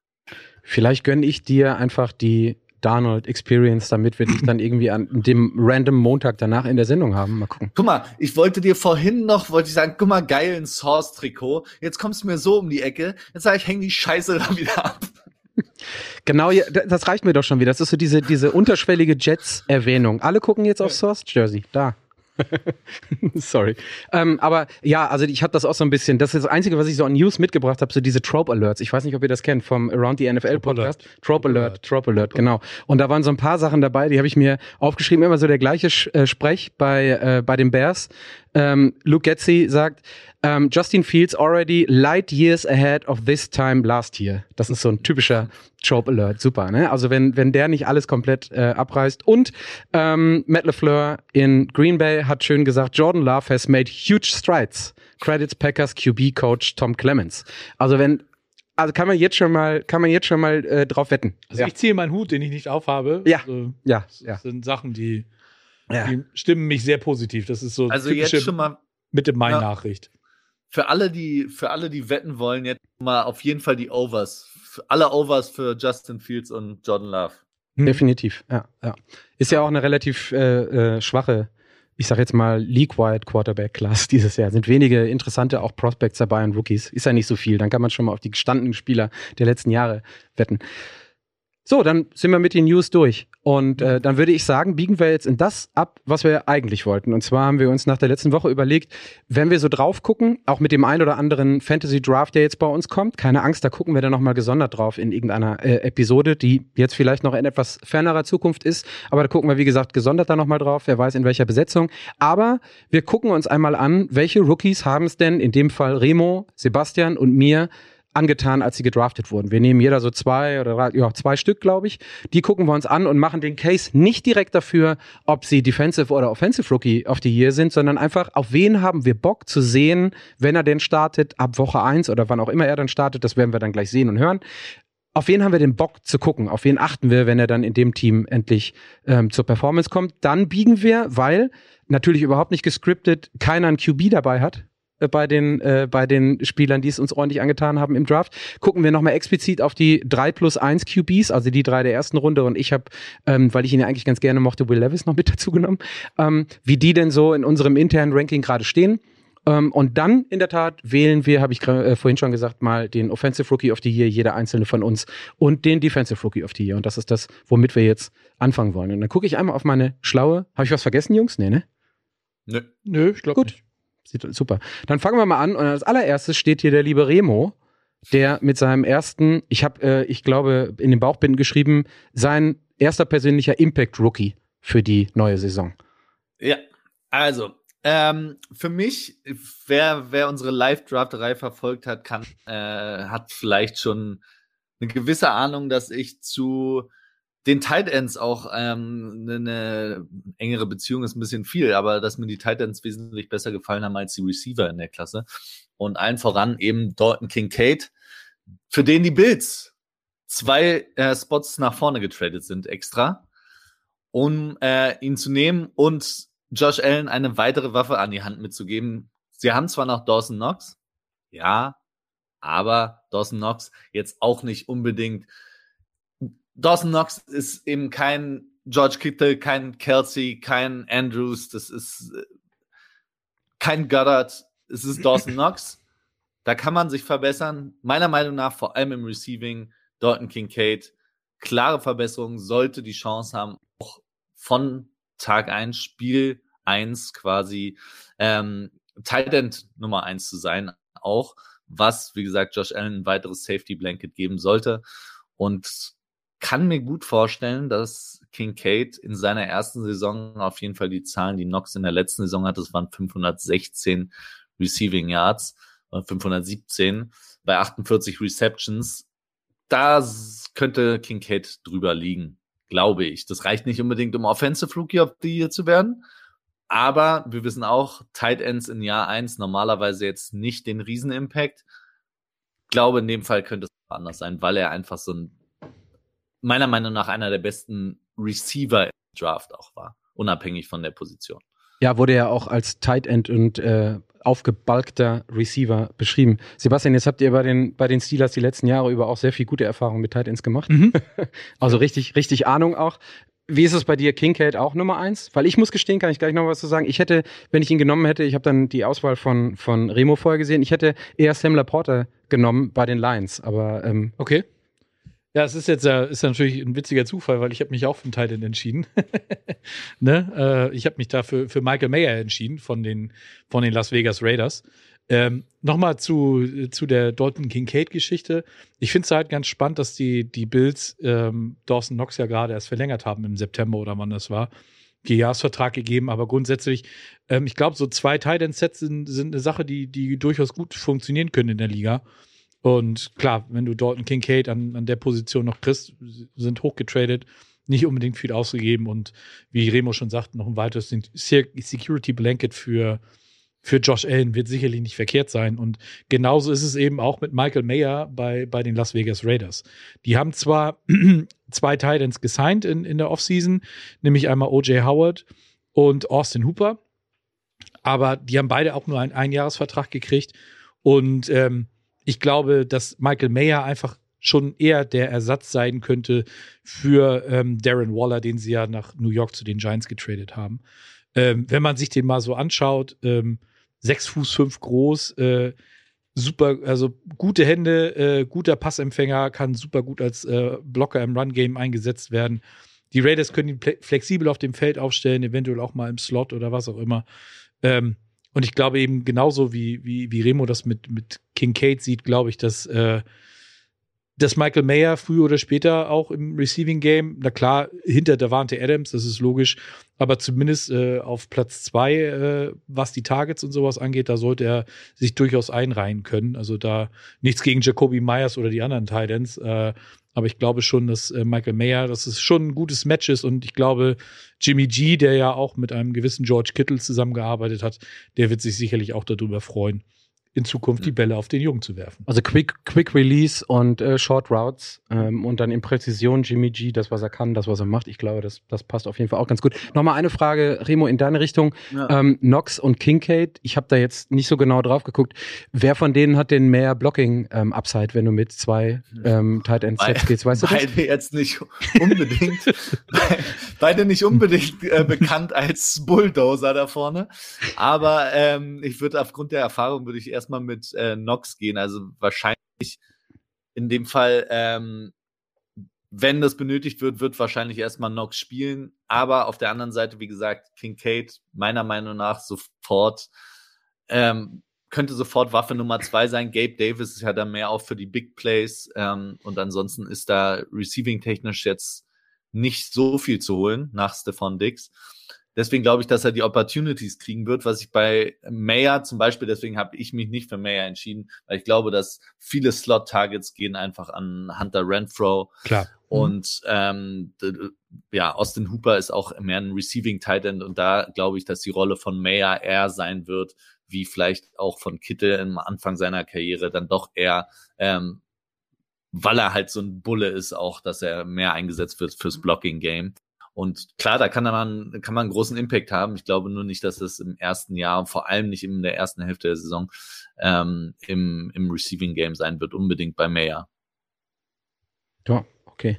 Vielleicht gönne ich dir einfach die Darnold Experience, damit wir dich dann irgendwie an dem random Montag danach in der Sendung haben. Mal gucken. Guck mal, ich wollte dir vorhin noch, wollte ich sagen, guck mal, geil, ein Source-Trikot. Jetzt kommst du mir so um die Ecke. Jetzt sage ich, häng die Scheiße da wieder ab. Genau, das reicht mir doch schon wieder. Das ist so diese, diese unterschwellige Jets-Erwähnung. Alle gucken jetzt auf Source Jersey. Da. Sorry. Ähm, aber ja, also ich habe das auch so ein bisschen. Das ist das Einzige, was ich so an News mitgebracht habe, so diese Trope Alerts. Ich weiß nicht, ob ihr das kennt vom Around the NFL Trope Alert. Podcast. Trope Alert, Trope Alert, genau. Und da waren so ein paar Sachen dabei, die habe ich mir aufgeschrieben. Immer so der gleiche äh, Sprech bei, äh, bei den Bears. Ähm, Luke Getzi sagt, ähm, Justin Fields already light years ahead of this time last year. Das ist so ein typischer Trope Alert. Super, ne? Also wenn, wenn der nicht alles komplett äh, abreißt. Und ähm, Matt LeFleur in Green Bay hat schön gesagt, Jordan Love has made huge strides. Credits Packers QB Coach Tom Clemens. Also wenn also kann man jetzt schon mal kann man jetzt schon mal äh, drauf wetten. Also ja. ich ziehe meinen Hut, den ich nicht aufhabe. Ja. Also, ja, das ja. sind Sachen, die, ja. die stimmen mich sehr positiv. Das ist so Also jetzt schon mal Mitte Mai Ja. Nachricht. für alle, die, für alle, die wetten wollen, jetzt mal auf jeden Fall die Overs. Für alle Overs für Justin Fields und Jordan Love. Hm. Definitiv, ja, ja. Ist ja auch eine relativ äh, äh, schwache, ich sag jetzt mal, League-wide Quarterback-Class dieses Jahr. Sind wenige interessante auch Prospects dabei und Rookies. Ist ja nicht so viel. Dann kann man schon mal auf die gestandenen Spieler der letzten Jahre wetten. So, dann sind wir mit den News durch. Und äh, dann würde ich sagen, biegen wir jetzt in das ab, was wir eigentlich wollten. Und zwar haben wir uns nach der letzten Woche überlegt, wenn wir so drauf gucken, auch mit dem ein oder anderen Fantasy Draft, der jetzt bei uns kommt, keine Angst, da gucken wir dann nochmal gesondert drauf in irgendeiner äh, Episode, die jetzt vielleicht noch in etwas fernerer Zukunft ist. Aber da gucken wir, wie gesagt, gesondert da nochmal drauf, wer weiß in welcher Besetzung. Aber wir gucken uns einmal an, welche Rookies haben es denn in dem Fall Remo, Sebastian und mir angetan, als sie gedraftet wurden. Wir nehmen jeder so zwei oder drei, ja, zwei Stück, glaube ich. Die gucken wir uns an und machen den Case nicht direkt dafür, ob sie Defensive oder Offensive Rookie of the Year sind, sondern einfach, auf wen haben wir Bock zu sehen, wenn er denn startet, ab Woche eins oder wann auch immer er dann startet. Das werden wir dann gleich sehen und hören. Auf wen haben wir den Bock zu gucken? Auf wen achten wir, wenn er dann in dem Team endlich ähm, zur Performance kommt? Dann biegen wir, weil natürlich überhaupt nicht gescriptet, keiner ein QB dabei hat, bei den, äh, bei den Spielern, die es uns ordentlich angetan haben im Draft. Gucken wir nochmal explizit auf die 3 plus 1 QBs, also die drei der ersten Runde. Und ich habe, ähm, weil ich ihn ja eigentlich ganz gerne mochte, Will Levis noch mit dazu genommen, ähm, wie die denn so in unserem internen Ranking gerade stehen. Ähm, und dann in der Tat wählen wir, habe ich äh, vorhin schon gesagt, mal den Offensive Rookie of the Year, jeder einzelne von uns, und den Defensive Rookie of the Year. Und das ist das, womit wir jetzt anfangen wollen. Und dann gucke ich einmal auf meine schlaue. Habe ich was vergessen, Jungs? Nee, ne? Nö. Nö, ich glaube Gut. Sieht, super. Dann fangen wir mal an. Und als allererstes steht hier der liebe Remo, der mit seinem ersten, ich habe, äh, ich glaube, in den Bauchbinden geschrieben, sein erster persönlicher Impact Rookie für die neue Saison. Ja, also ähm, für mich, wer, wer unsere Live-Drafterei verfolgt hat, kann, äh, hat vielleicht schon eine gewisse Ahnung, dass ich zu den Tight Ends auch ähm, eine, eine engere Beziehung ist ein bisschen viel, aber dass mir die Tight Ends wesentlich besser gefallen haben als die Receiver in der Klasse. Und allen voran eben Dalton Kincaid, für den die Bills zwei äh, Spots nach vorne getradet sind extra, um äh, ihn zu nehmen und Josh Allen eine weitere Waffe an die Hand mitzugeben. Sie haben zwar noch Dawson Knox, ja, aber Dawson Knox jetzt auch nicht unbedingt. Dawson Knox ist eben kein George Kittle, kein Kelsey, kein Andrews, das ist äh, kein Goddard, es ist Dawson Knox. Da kann man sich verbessern. Meiner Meinung nach, vor allem im Receiving, Dalton Kincaid, klare Verbesserung, sollte die Chance haben, auch von Tag 1, Spiel 1 quasi ähm, Tight End Nummer 1 zu sein, auch was, wie gesagt, Josh Allen ein weiteres Safety Blanket geben sollte. Und kann mir gut vorstellen, dass Kincaid in seiner ersten Saison auf jeden Fall die Zahlen, die Knox in der letzten Saison hat, das waren 516 Receiving Yards, 517 bei 48 Receptions. Da könnte Kincaid drüber liegen glaube ich. Das reicht nicht unbedingt, um Offensive Rookie of the Year zu werden. Aber wir wissen auch, Tight Ends in Jahr 1 normalerweise jetzt nicht den Riesen-Impact. Glaube, in dem Fall könnte es anders sein, weil er einfach so ein, meiner Meinung nach, einer der besten Receiver im Draft auch war, unabhängig von der Position. Ja, wurde ja auch als Tight End und äh, aufgebalgter Receiver beschrieben. Sebastian, jetzt habt ihr bei den, bei den Steelers die letzten Jahre über auch sehr viel gute Erfahrungen mit Tight Ends gemacht. Mhm. also richtig, richtig Ahnung auch. Wie ist es bei dir, Kincaid auch Nummer eins? Weil ich muss gestehen, kann ich gleich noch was zu sagen. Ich hätte, wenn ich ihn genommen hätte, ich habe dann die Auswahl von, von Remo vorher gesehen, ich hätte eher Sam Laporta genommen bei den Lions. Aber ähm, okay. Ja, es ist jetzt ist natürlich ein witziger Zufall, weil ich habe mich auch für Titan entschieden. ne? Äh, ich habe mich da für, Michael Mayer entschieden von den, von den Las Vegas Raiders. Ähm, Nochmal zu, zu der Dalton Kincaid-Geschichte. Ich finde es halt ganz spannend, dass die, die Bills ähm, Dawson Knox ja gerade erst verlängert haben im September oder wann das war. Jahresvertrag gegeben, aber grundsätzlich, ähm, ich glaube, so zwei Titan-Sets sind, sind eine Sache, die, die durchaus gut funktionieren können in der Liga. Und klar, wenn du Dalton Kincaid an, an der Position noch kriegst, sind hochgetradet, nicht unbedingt viel ausgegeben und wie Remo schon sagt, noch ein weiteres Security Blanket für, für Josh Allen wird sicherlich nicht verkehrt sein. Und genauso ist es eben auch mit Michael Mayer bei, bei den Las Vegas Raiders. Die haben zwar zwei Titans gesigned in, in der Offseason, nämlich einmal O.J. Howard und Austin Hooper, aber die haben beide auch nur einen Einjahresvertrag gekriegt und ähm, ich glaube, dass Michael Mayer einfach schon eher der Ersatz sein könnte für ähm, Darren Waller, den sie ja nach New York zu den Giants getradet haben. Ähm, wenn man sich den mal so anschaut, ähm, sechs Fuß fünf groß, äh, super, also gute Hände, äh, guter Passempfänger, kann super gut als äh, Blocker im Run-Game eingesetzt werden. Die Raiders können ihn flexibel auf dem Feld aufstellen, eventuell auch mal im Slot oder was auch immer. Ähm, und ich glaube eben genauso wie, wie, wie Remo das mit, mit Kincaid sieht, glaube ich, dass, äh, dass Michael Mayer früher oder später auch im Receiving Game, na klar, hinter Davante Adams, das ist logisch, aber zumindest äh, auf Platz zwei, äh, was die Targets und sowas angeht, da sollte er sich durchaus einreihen können. Also da nichts gegen Jacoby Myers oder die anderen Titans, äh, aber ich glaube schon, dass äh, Michael Mayer, dass es schon ein gutes Match ist. Und ich glaube, Jimmy G, der ja auch mit einem gewissen George Kittle zusammengearbeitet hat, der wird sich sicherlich auch darüber freuen. In Zukunft die Bälle auf den Jungen zu werfen. Also Quick, Quick Release und äh, Short Routes ähm, und dann in Präzision Jimmy G, das, was er kann, das, was er macht. Ich glaube, das, das passt auf jeden Fall auch ganz gut. Nochmal eine Frage, Remo, in deine Richtung. Ja. Ähm, Knox und Kincaid, ich habe da jetzt nicht so genau drauf geguckt. Wer von denen hat denn mehr Blocking-Upside, wenn du mit zwei ähm, Tight End Sets gehst? Weißt du das? Beide jetzt nicht unbedingt, beide nicht unbedingt äh, bekannt als Bulldozer da vorne. Aber ähm, ich würde aufgrund der Erfahrung würde ich erstmal mit äh, Knox gehen. Also wahrscheinlich in dem Fall, ähm, wenn das benötigt wird, wird wahrscheinlich erstmal Knox spielen. Aber auf der anderen Seite, wie gesagt, Kincaid meiner Meinung nach sofort ähm, könnte sofort Waffe Nummer zwei sein. Gabe Davis ist ja dann mehr auch für die Big Plays. Ähm, und ansonsten ist da receiving-technisch jetzt nicht so viel zu holen nach Stefan Dix. Deswegen glaube ich, dass er die Opportunities kriegen wird, was ich bei Mayer zum Beispiel, deswegen habe ich mich nicht für Mayer entschieden, weil ich glaube, dass viele Slot-Targets gehen einfach an Hunter Renfro. Klar. Und ähm, ja, Austin Hooper ist auch mehr ein Receiving Tight End und da glaube ich, dass die Rolle von Mayer eher sein wird, wie vielleicht auch von Kittel am Anfang seiner Karriere, dann doch eher, ähm, weil er halt so ein Bulle ist, auch, dass er mehr eingesetzt wird fürs Blocking Game. Und klar, da kann man, kann man einen großen Impact haben. Ich glaube nur nicht, dass es im ersten Jahr und vor allem nicht in der ersten Hälfte der Saison ähm, im, im Receiving Game sein wird, unbedingt bei Mayer. Ja, okay.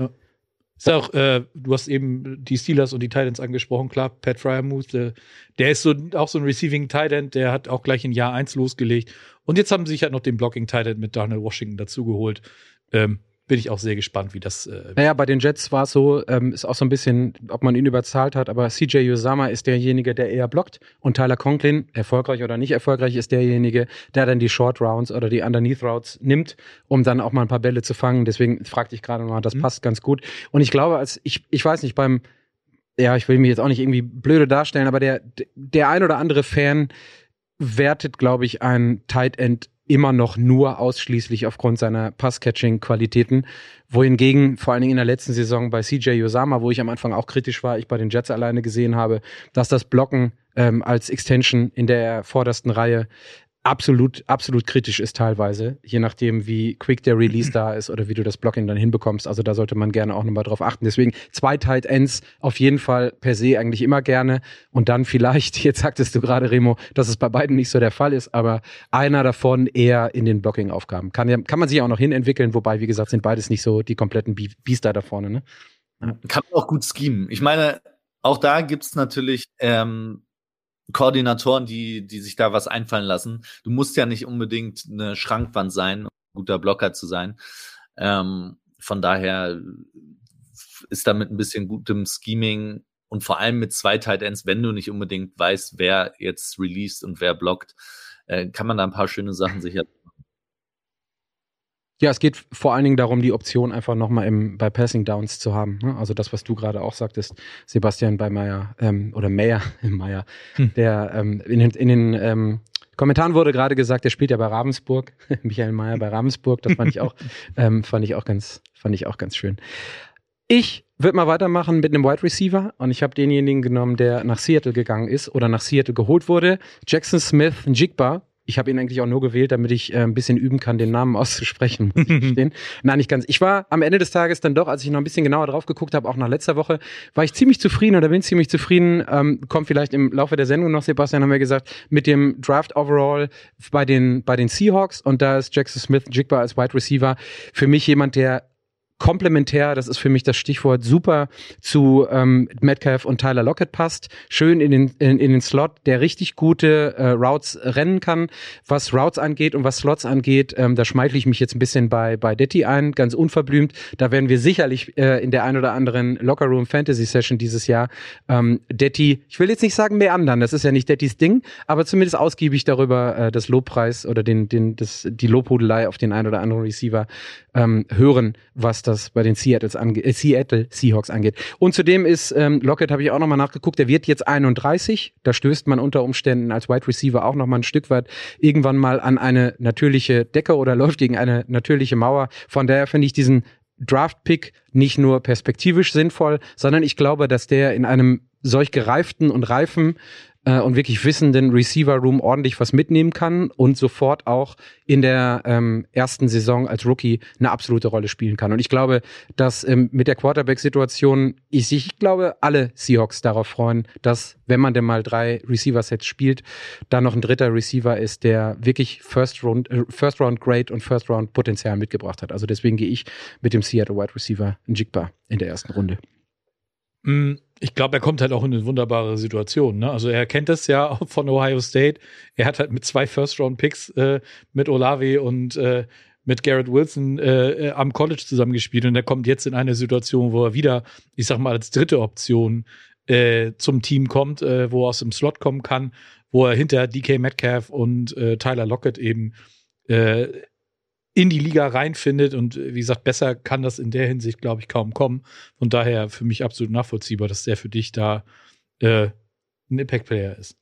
Ist ja auch, äh, du hast eben die Steelers und die Titans angesprochen, klar, Pat Fryermuth, äh, der ist so auch so ein Receiving Titan, der hat auch gleich in Jahr 1 losgelegt. Und jetzt haben sie sich halt noch den Blocking Titan mit Darnell Washington dazugeholt. Ähm, bin ich auch sehr gespannt, wie das. Äh, Naja, bei den Jets war es so, ähm, ist auch so ein bisschen, ob man ihn überzahlt hat, aber CJ Usama ist derjenige, der eher blockt und Tyler Conklin, erfolgreich oder nicht erfolgreich, ist derjenige, der dann die Short Rounds oder die Underneath Routes nimmt, um dann auch mal ein paar Bälle zu fangen. Deswegen fragte ich gerade mal, das Mhm. passt ganz gut. Und ich glaube, als ich, ich weiß nicht, beim, ja, ich will mich jetzt auch nicht irgendwie blöde darstellen, aber der, der ein oder andere Fan wertet, glaube ich, ein Tight End immer noch nur ausschließlich aufgrund seiner Pass-Catching-Qualitäten. Wohingegen vor allen Dingen in der letzten Saison bei CJ Osama, wo ich am Anfang auch kritisch war, ich bei den Jets alleine gesehen habe, dass das Blocken ähm, als Extension in der vordersten Reihe absolut, absolut kritisch ist teilweise, je nachdem, wie quick der Release da ist oder wie du das Blocking dann hinbekommst. Also da sollte man gerne auch nochmal drauf achten. Deswegen zwei Tight Ends auf jeden Fall per se eigentlich immer gerne. Und dann vielleicht, jetzt sagtest du gerade, Remo, dass es bei beiden nicht so der Fall ist, aber einer davon eher in den Blocking-Aufgaben. Kann, ja, kann man sich auch noch hinentwickeln, wobei, wie gesagt, sind beides nicht so die kompletten Bi- Biester da vorne. Ne? Kann auch gut schemen. Ich meine, auch da gibt's natürlich ähm, Koordinatoren, die, die sich da was einfallen lassen. Du musst ja nicht unbedingt eine Schrankwand sein, um ein guter Blocker zu sein. Ähm, von daher ist da mit ein bisschen gutem Scheming und vor allem mit zwei Tight Ends, wenn du nicht unbedingt weißt, wer jetzt released und wer blockt, äh, kann man da ein paar schöne Sachen sicher Ja, es geht vor allen Dingen darum, die Option einfach nochmal im, bei Passing Downs zu haben. Ne? Also das, was du gerade auch sagtest, Sebastian bei Meyer ähm, oder Meyer, Meyer, Hm. der ähm, in den, in den ähm, Kommentaren wurde gerade gesagt, der spielt ja bei Ravensburg, Michael Meyer bei Ravensburg. Das fand ich auch, ähm, fand ich auch ganz, fand ich auch ganz schön. Ich würde mal weitermachen mit einem Wide Receiver und ich habe denjenigen genommen, der nach Seattle gegangen ist oder nach Seattle geholt wurde. Jackson Smith Njigba. Ich habe ihn eigentlich auch nur gewählt, damit ich äh, ein bisschen üben kann, den Namen auszusprechen, muss ich gestehen. Nein, nicht ganz. Ich war am Ende des Tages dann doch, als ich noch ein bisschen genauer drauf geguckt habe, auch nach letzter Woche, war ich ziemlich zufrieden oder bin ziemlich zufrieden. Ähm, kommt vielleicht im Laufe der Sendung noch, Sebastian, haben wir gesagt, mit dem Draft Overall bei den, bei den Seahawks und da ist Jackson Smith Jigba als Wide Receiver für mich jemand, der komplementär, das ist für mich das Stichwort, super zu ähm, Metcalf und Tyler Lockett passt. Schön in den, in, in den Slot, der richtig gute äh, Routes rennen kann. Was Routes angeht und was Slots angeht, ähm, da schmeichle ich mich jetzt ein bisschen bei, bei Detti ein, ganz unverblümt. Da werden wir sicherlich äh, in der ein oder anderen Lockerroom Fantasy Session dieses Jahr ähm, Detti, ich will jetzt nicht sagen mehr anderen, das ist ja nicht Dettis Ding, aber zumindest ausgiebig darüber äh, das Lobpreis oder den, den, das, die Lobhudelei auf den ein oder anderen Receiver ähm, hören, was das bei den Seattles ange äh, Seattle Seahawks angeht. Und zudem ist ähm, Lockett, habe ich auch nochmal nachgeguckt, der wird jetzt 31. Da stößt man unter Umständen als Wide Receiver auch nochmal ein Stück weit irgendwann mal an eine natürliche Decke oder läuft gegen eine natürliche Mauer. Von daher finde ich diesen Draft-Pick nicht nur perspektivisch sinnvoll, sondern ich glaube, dass der in einem solch gereiften und reifen äh, und wirklich wissenden Receiver-Room ordentlich was mitnehmen kann und sofort auch in der ähm, ersten Saison als Rookie eine absolute Rolle spielen kann. Und ich glaube, dass ähm, mit der Quarterback-Situation, ich, ich glaube, alle Seahawks darauf freuen, dass, wenn man denn mal drei Receiver-Sets spielt, da noch ein dritter Receiver ist, der wirklich First Round, äh, First Round Great und First Round Potenzial mitgebracht hat. Also deswegen gehe ich mit dem Seattle Wide Receiver Njigba in der ersten Runde. Mm, ich glaube, er kommt halt auch in eine wunderbare Situation. Ne? Also er kennt das ja von Ohio State. Er hat halt mit zwei First-Round-Picks äh, mit Olave und äh, mit Garrett Wilson äh, am College zusammengespielt und er kommt jetzt in eine Situation, wo er wieder, ich sag mal, als dritte Option äh, zum Team kommt, äh, wo er aus dem Slot kommen kann, wo er hinter DK Metcalf und äh, Tyler Lockett eben äh, in die Liga reinfindet. Und wie gesagt, besser kann das in der Hinsicht, glaube ich, kaum kommen. Von daher für mich absolut nachvollziehbar, dass der für dich da äh, ein Impact-Player ist.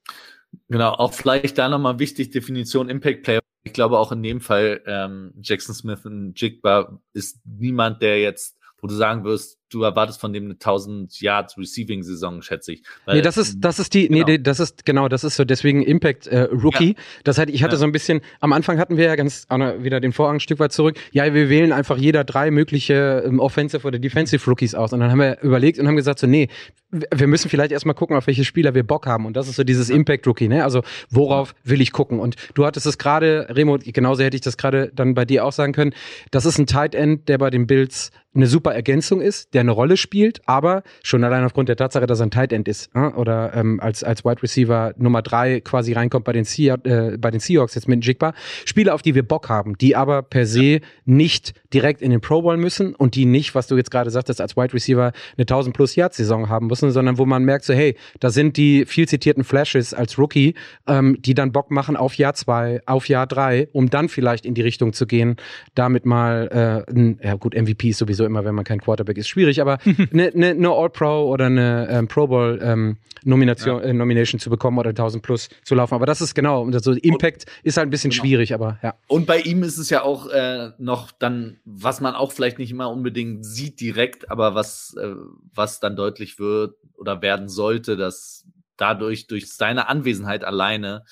Genau, auch vielleicht da nochmal wichtig, Definition Impact-Player. Ich glaube auch in dem Fall, ähm, Jackson Smith und Jigba ist niemand, der jetzt, wo du sagen wirst, du erwartest von dem eine 1000 Yards Receiving Saison, schätze ich. Weil, nee, das ist das ist die genau. nee, das ist genau, das ist so deswegen Impact äh, Rookie. Ja. Das heißt, ich hatte ja. so ein bisschen am Anfang hatten wir ja ganz wieder den Vorhang ein Stück weit zurück. Ja, wir wählen einfach jeder drei mögliche ähm, Offensive oder Defensive Rookies aus und dann haben wir überlegt und haben gesagt so nee, wir müssen vielleicht erstmal gucken, auf welche Spieler wir Bock haben und das ist so dieses Impact Rookie, ne? Also, worauf will ich gucken? Und du hattest es gerade Remo, genauso hätte ich das gerade dann bei dir auch sagen können. Das ist ein Tight End, der bei den Bills eine super Ergänzung ist, der eine Rolle spielt, aber schon allein aufgrund der Tatsache, dass er ein Tight End ist äh, oder ähm, als, als Wide Receiver Nummer drei quasi reinkommt bei den, Sea äh, bei den Seahawks jetzt mit Jigba. Spiele, auf die wir Bock haben, die aber per se nicht direkt in den Pro Bowl müssen und die nicht, was du jetzt gerade sagtest, als Wide Receiver eine 1000 plus Yard Saison haben müssen, sondern wo man merkt so, hey, da sind die viel zitierten Flashes als Rookie, ähm, die dann Bock machen auf Jahr zwei, auf Jahr drei, um dann vielleicht in die Richtung zu gehen, damit mal, äh, ein, ja gut, MVP ist sowieso immer, wenn man kein Quarterback ist, schwierig, aber eine ne, ne All-Pro oder eine ähm, Pro Bowl ähm, Nomination, ja. äh, Nomination zu bekommen oder 1000 plus zu laufen. Aber das ist genau, also Impact und, ist halt ein bisschen genau. schwierig, aber ja. Und bei ihm ist es ja auch äh, noch dann, was man auch vielleicht nicht immer unbedingt sieht direkt, aber was, äh, was dann deutlich wird oder werden sollte, dass dadurch, durch seine Anwesenheit alleine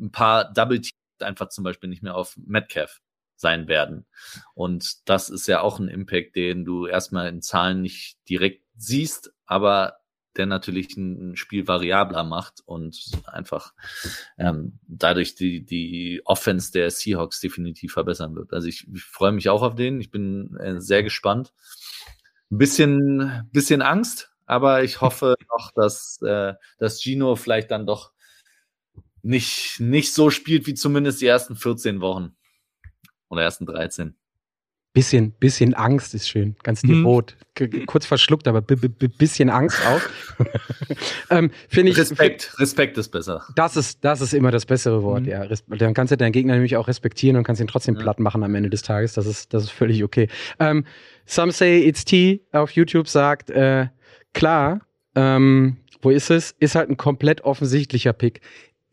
ein paar Double Teams einfach zum Beispiel nicht mehr auf Metcalf sein werden. Und das ist ja auch ein Impact, den du erstmal in Zahlen nicht direkt siehst, aber der natürlich ein Spiel variabler macht und einfach ähm, dadurch die, die Offense der Seahawks definitiv verbessern wird. Also ich, ich freue mich auch auf den. Ich bin äh, sehr gespannt. Ein bisschen, bisschen Angst, aber ich hoffe noch, dass, äh, dass Gino vielleicht dann doch nicht, nicht so spielt wie zumindest die ersten 14 Wochen. Oder ersten 13. Bisschen, bisschen Angst ist schön, ganz devot. Mhm. Kurz verschluckt, aber bisschen Angst auch. ähm, ich, Respekt, Respekt ist besser. Das ist, das ist immer das bessere Wort, mhm. ja. Dann kannst du deinen Gegner nämlich auch respektieren und kannst ihn trotzdem ja. platt machen am Ende des Tages. Das ist, das ist völlig okay. Ähm, Some Say It's Tea auf YouTube sagt, äh, klar, ähm, wo ist es? Ist halt ein komplett offensichtlicher Pick.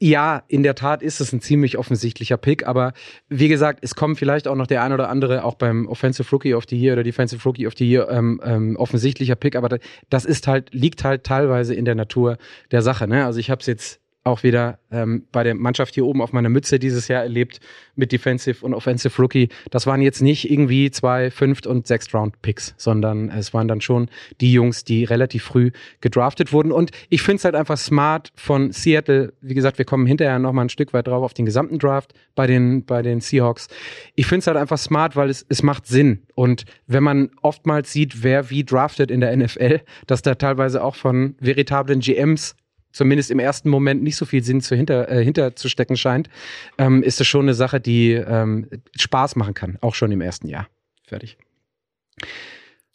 Ja, in der Tat ist es ein ziemlich offensichtlicher Pick, aber wie gesagt, es kommen vielleicht auch noch der ein oder andere, auch beim Offensive Rookie of the Year oder Defensive Rookie of the Year, ähm, ähm, offensichtlicher Pick, aber das ist halt, liegt halt teilweise in der Natur der Sache. Ne? Also ich habe es jetzt auch wieder ähm, bei der Mannschaft hier oben auf meiner Mütze dieses Jahr erlebt mit Defensive und Offensive Rookie. Das waren jetzt nicht irgendwie zwei Fünft- und Sechst-Round-Picks, sondern es waren dann schon die Jungs, die relativ früh gedraftet wurden. Und ich finde es halt einfach smart von Seattle. Wie gesagt, wir kommen hinterher noch mal ein Stück weit drauf auf den gesamten Draft bei den, bei den Seahawks. Ich finde es halt einfach smart, weil es, es macht Sinn. Und wenn man oftmals sieht, wer wie draftet in der NFL, dass da teilweise auch von veritablen GMs zumindest im ersten Moment nicht so viel Sinn zu hinter, äh, hinterzustecken scheint, ähm, ist es schon eine Sache, die ähm, Spaß machen kann, auch schon im ersten Jahr. Fertig.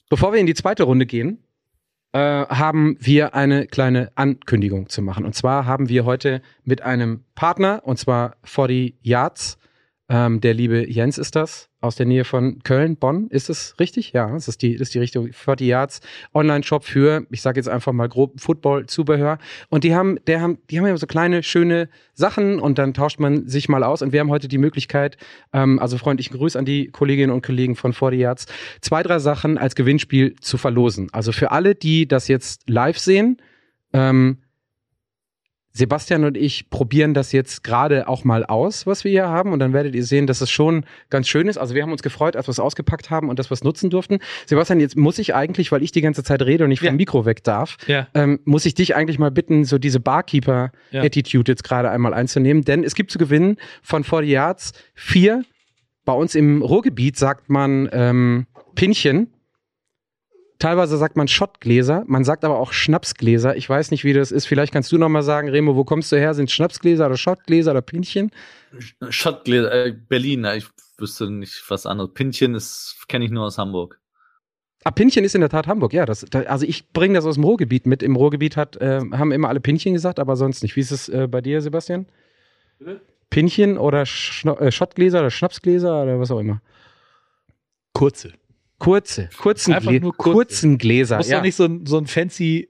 Bevor wir in die zweite Runde gehen, äh, haben wir eine kleine Ankündigung zu machen. Und zwar haben wir heute mit einem Partner, und zwar 40 Yards, ähm, der liebe Jens ist das, aus der Nähe von Köln, Bonn. Ist es richtig? Ja, das ist die, das ist die Richtung 40 Yards Online-Shop für, ich sage jetzt einfach mal grob Football-Zubehör. Und die haben, der haben, die haben ja so kleine, schöne Sachen und dann tauscht man sich mal aus. Und wir haben heute die Möglichkeit, ähm, also freundlichen Gruß an die Kolleginnen und Kollegen von 40 Yards, zwei, drei Sachen als Gewinnspiel zu verlosen. Also für alle, die das jetzt live sehen, ähm, Sebastian und ich probieren das jetzt gerade auch mal aus, was wir hier haben. Und dann werdet ihr sehen, dass es schon ganz schön ist. Also wir haben uns gefreut, als wir es ausgepackt haben und dass wir es nutzen durften. Sebastian, jetzt muss ich eigentlich, weil ich die ganze Zeit rede und nicht vom Ja. Mikro weg darf, Ja. ähm, muss ich dich eigentlich mal bitten, so diese Barkeeper-Attitude jetzt gerade einmal einzunehmen. Denn es gibt zu gewinnen von 40 Yards vier. Bei uns im Ruhrgebiet sagt man ähm, Pinchen. Teilweise sagt man Schottgläser, man sagt aber auch Schnapsgläser. Ich weiß nicht, wie das ist. Vielleicht kannst du noch mal sagen, Remo, wo kommst du her? Sind Schnapsgläser oder Schottgläser oder Pinchen? Schottgläser, äh, Berlin, ich wüsste nicht was anderes. Pinchen ist, kenne ich nur aus Hamburg. Ah, Pinchen ist in der Tat Hamburg, ja. Das, da, also ich bringe das aus dem Ruhrgebiet mit. Im Ruhrgebiet hat, äh, haben immer alle Pinchen gesagt, aber sonst nicht. Wie ist es äh, bei dir, Sebastian? Pinchen oder Schno äh, Schottgläser oder Schnapsgläser oder was auch immer? Kurze. Kurze, kurzen, Einfach Glä nur kurze. kurzen Gläser. Muss Ja. doch nicht so ein, so ein fancy.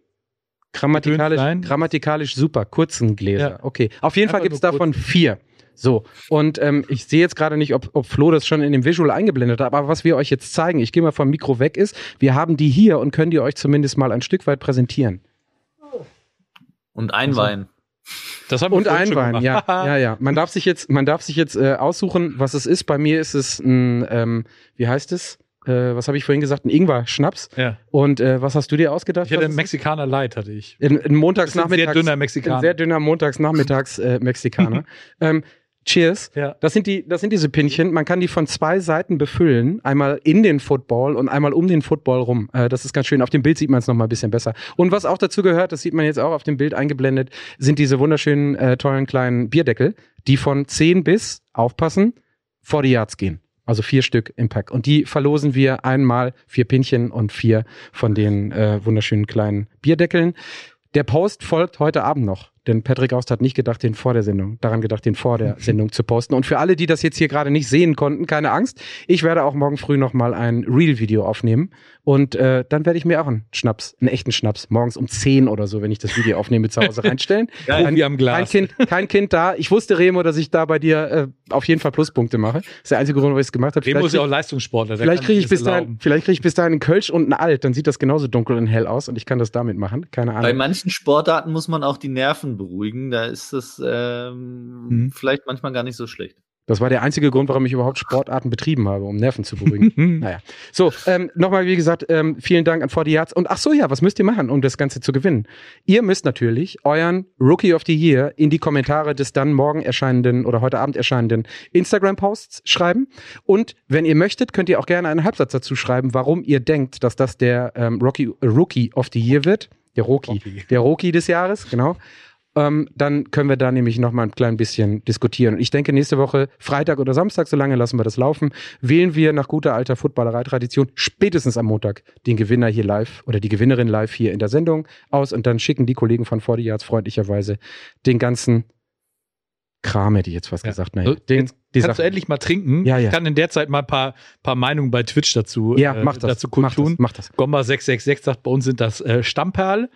Grammatikalisch, grammatikalisch super, kurzen Gläser. Ja. Okay. Auf jeden Fall Einfach gibt es davon vier. So, und ähm, ich sehe jetzt gerade nicht, ob, ob Flo das schon in dem Visual eingeblendet hat, aber was wir euch jetzt zeigen, ich gehe mal vom Mikro weg, ist, wir haben die hier und können die euch zumindest mal ein Stück weit präsentieren. Und ein Wein. Das haben wir Und Einwein, ja, ja, ja. Man darf sich jetzt, man darf sich jetzt äh, aussuchen, was es ist. Bei mir ist es ein, ähm, wie heißt es? Äh, was habe ich vorhin gesagt? Ein Ingwer-Schnaps. ja. Und äh, was hast du dir ausgedacht? Ich hatte einen? Mexikaner Light, hatte ich. Ein, ein ist ein Montagsnachmittags. sehr dünner Ein Mexikaner. sehr dünner Montagsnachmittags-Mexikaner. ähm, cheers. Ja. Das sind, die, das sind diese Pinchen. Man kann die von zwei Seiten befüllen. Einmal in den Football und einmal um den Football rum. Äh, das ist ganz schön. Auf dem Bild sieht man es nochmal ein bisschen besser. Und was auch dazu gehört, das sieht man jetzt auch auf dem Bild eingeblendet, sind diese wunderschönen, äh, tollen kleinen Bierdeckel, die von 10 bis, aufpassen, 40 Yards gehen. Also vier Stück im Pack. Und die verlosen wir einmal vier Pinchen und vier von den äh, wunderschönen kleinen Bierdeckeln. Der Post folgt heute Abend noch. Denn Patrick Aust hat nicht gedacht, den vor der Sendung, daran gedacht, den vor der Sendung zu posten. Und für alle, die das jetzt hier gerade nicht sehen konnten, keine Angst. Ich werde auch morgen früh nochmal ein Real-Video aufnehmen. Und äh, dann werde ich mir auch einen Schnaps, einen echten Schnaps, morgens um 10 oder so, wenn ich das Video aufnehme, zu Hause reinstellen. Profi Kein- am Glas. Kein Kind, kein Kind da. Ich wusste, Remo, dass ich da bei dir äh, auf jeden Fall Pluspunkte mache. Das ist der einzige Grund, warum ich es gemacht habe. Remo ist ja auch krieg- Leistungssportler. Vielleicht kriege ich bis das dahin, vielleicht kriege ich bis dahin einen Kölsch und einen Alt, dann sieht das genauso dunkel und hell aus und ich kann das damit machen. Keine Bei Ahnung. manchen Sportarten muss man auch die Nerven beruhigen. Da ist es ähm, Mhm. vielleicht manchmal gar nicht so schlecht. Das war der einzige Grund, warum ich überhaupt Sportarten betrieben habe, um Nerven zu beruhigen. naja. So, ähm, nochmal, wie gesagt, ähm, vielen Dank an 40 Yards. Und ach so, ja, was müsst ihr machen, um das Ganze zu gewinnen? Ihr müsst natürlich euren Rookie of the Year in die Kommentare des dann morgen erscheinenden oder heute Abend erscheinenden Instagram-Posts schreiben. Und wenn ihr möchtet, könnt ihr auch gerne einen Halbsatz dazu schreiben, warum ihr denkt, dass das der ähm, Rookie, Rookie of the Year wird. Der. Rookie. Der Rookie des Jahres, genau. Ähm, dann können wir da nämlich noch mal ein klein bisschen diskutieren. Und ich denke, nächste Woche, Freitag oder Samstag, so lange lassen wir das laufen, wählen wir nach guter alter Footballerei-Tradition spätestens am Montag den Gewinner hier live oder die Gewinnerin live hier in der Sendung aus und dann schicken die Kollegen von 40 Yards freundlicherweise den ganzen Kram, hätte ich jetzt fast Ja. gesagt. Naja, So, den, jetzt Kannst du Sachen. endlich mal trinken? Ja, ja. Ich kann in der Zeit mal ein paar, paar Meinungen bei Twitch dazu, Ja, äh, mach das. dazu mach das, kundtun. mach das. Gomba 666 sagt, bei uns sind das äh, Stammperl.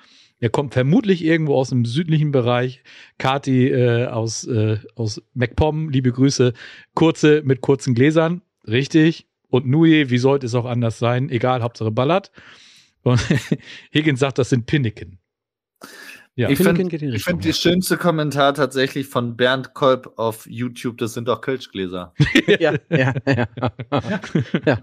Er kommt vermutlich irgendwo aus dem südlichen Bereich. Kati äh, aus, äh, aus MacPom, liebe Grüße. Kurze mit kurzen Gläsern. Richtig. Und Nui, wie sollte es auch anders sein? Egal, Hauptsache ballert. Und Higgins sagt, das sind Pinneken. Ja. Ich finde find die schönste Kommentar tatsächlich von Bernd Kolb auf YouTube, das sind doch Kölschgläser. ja, ja, ja. ja,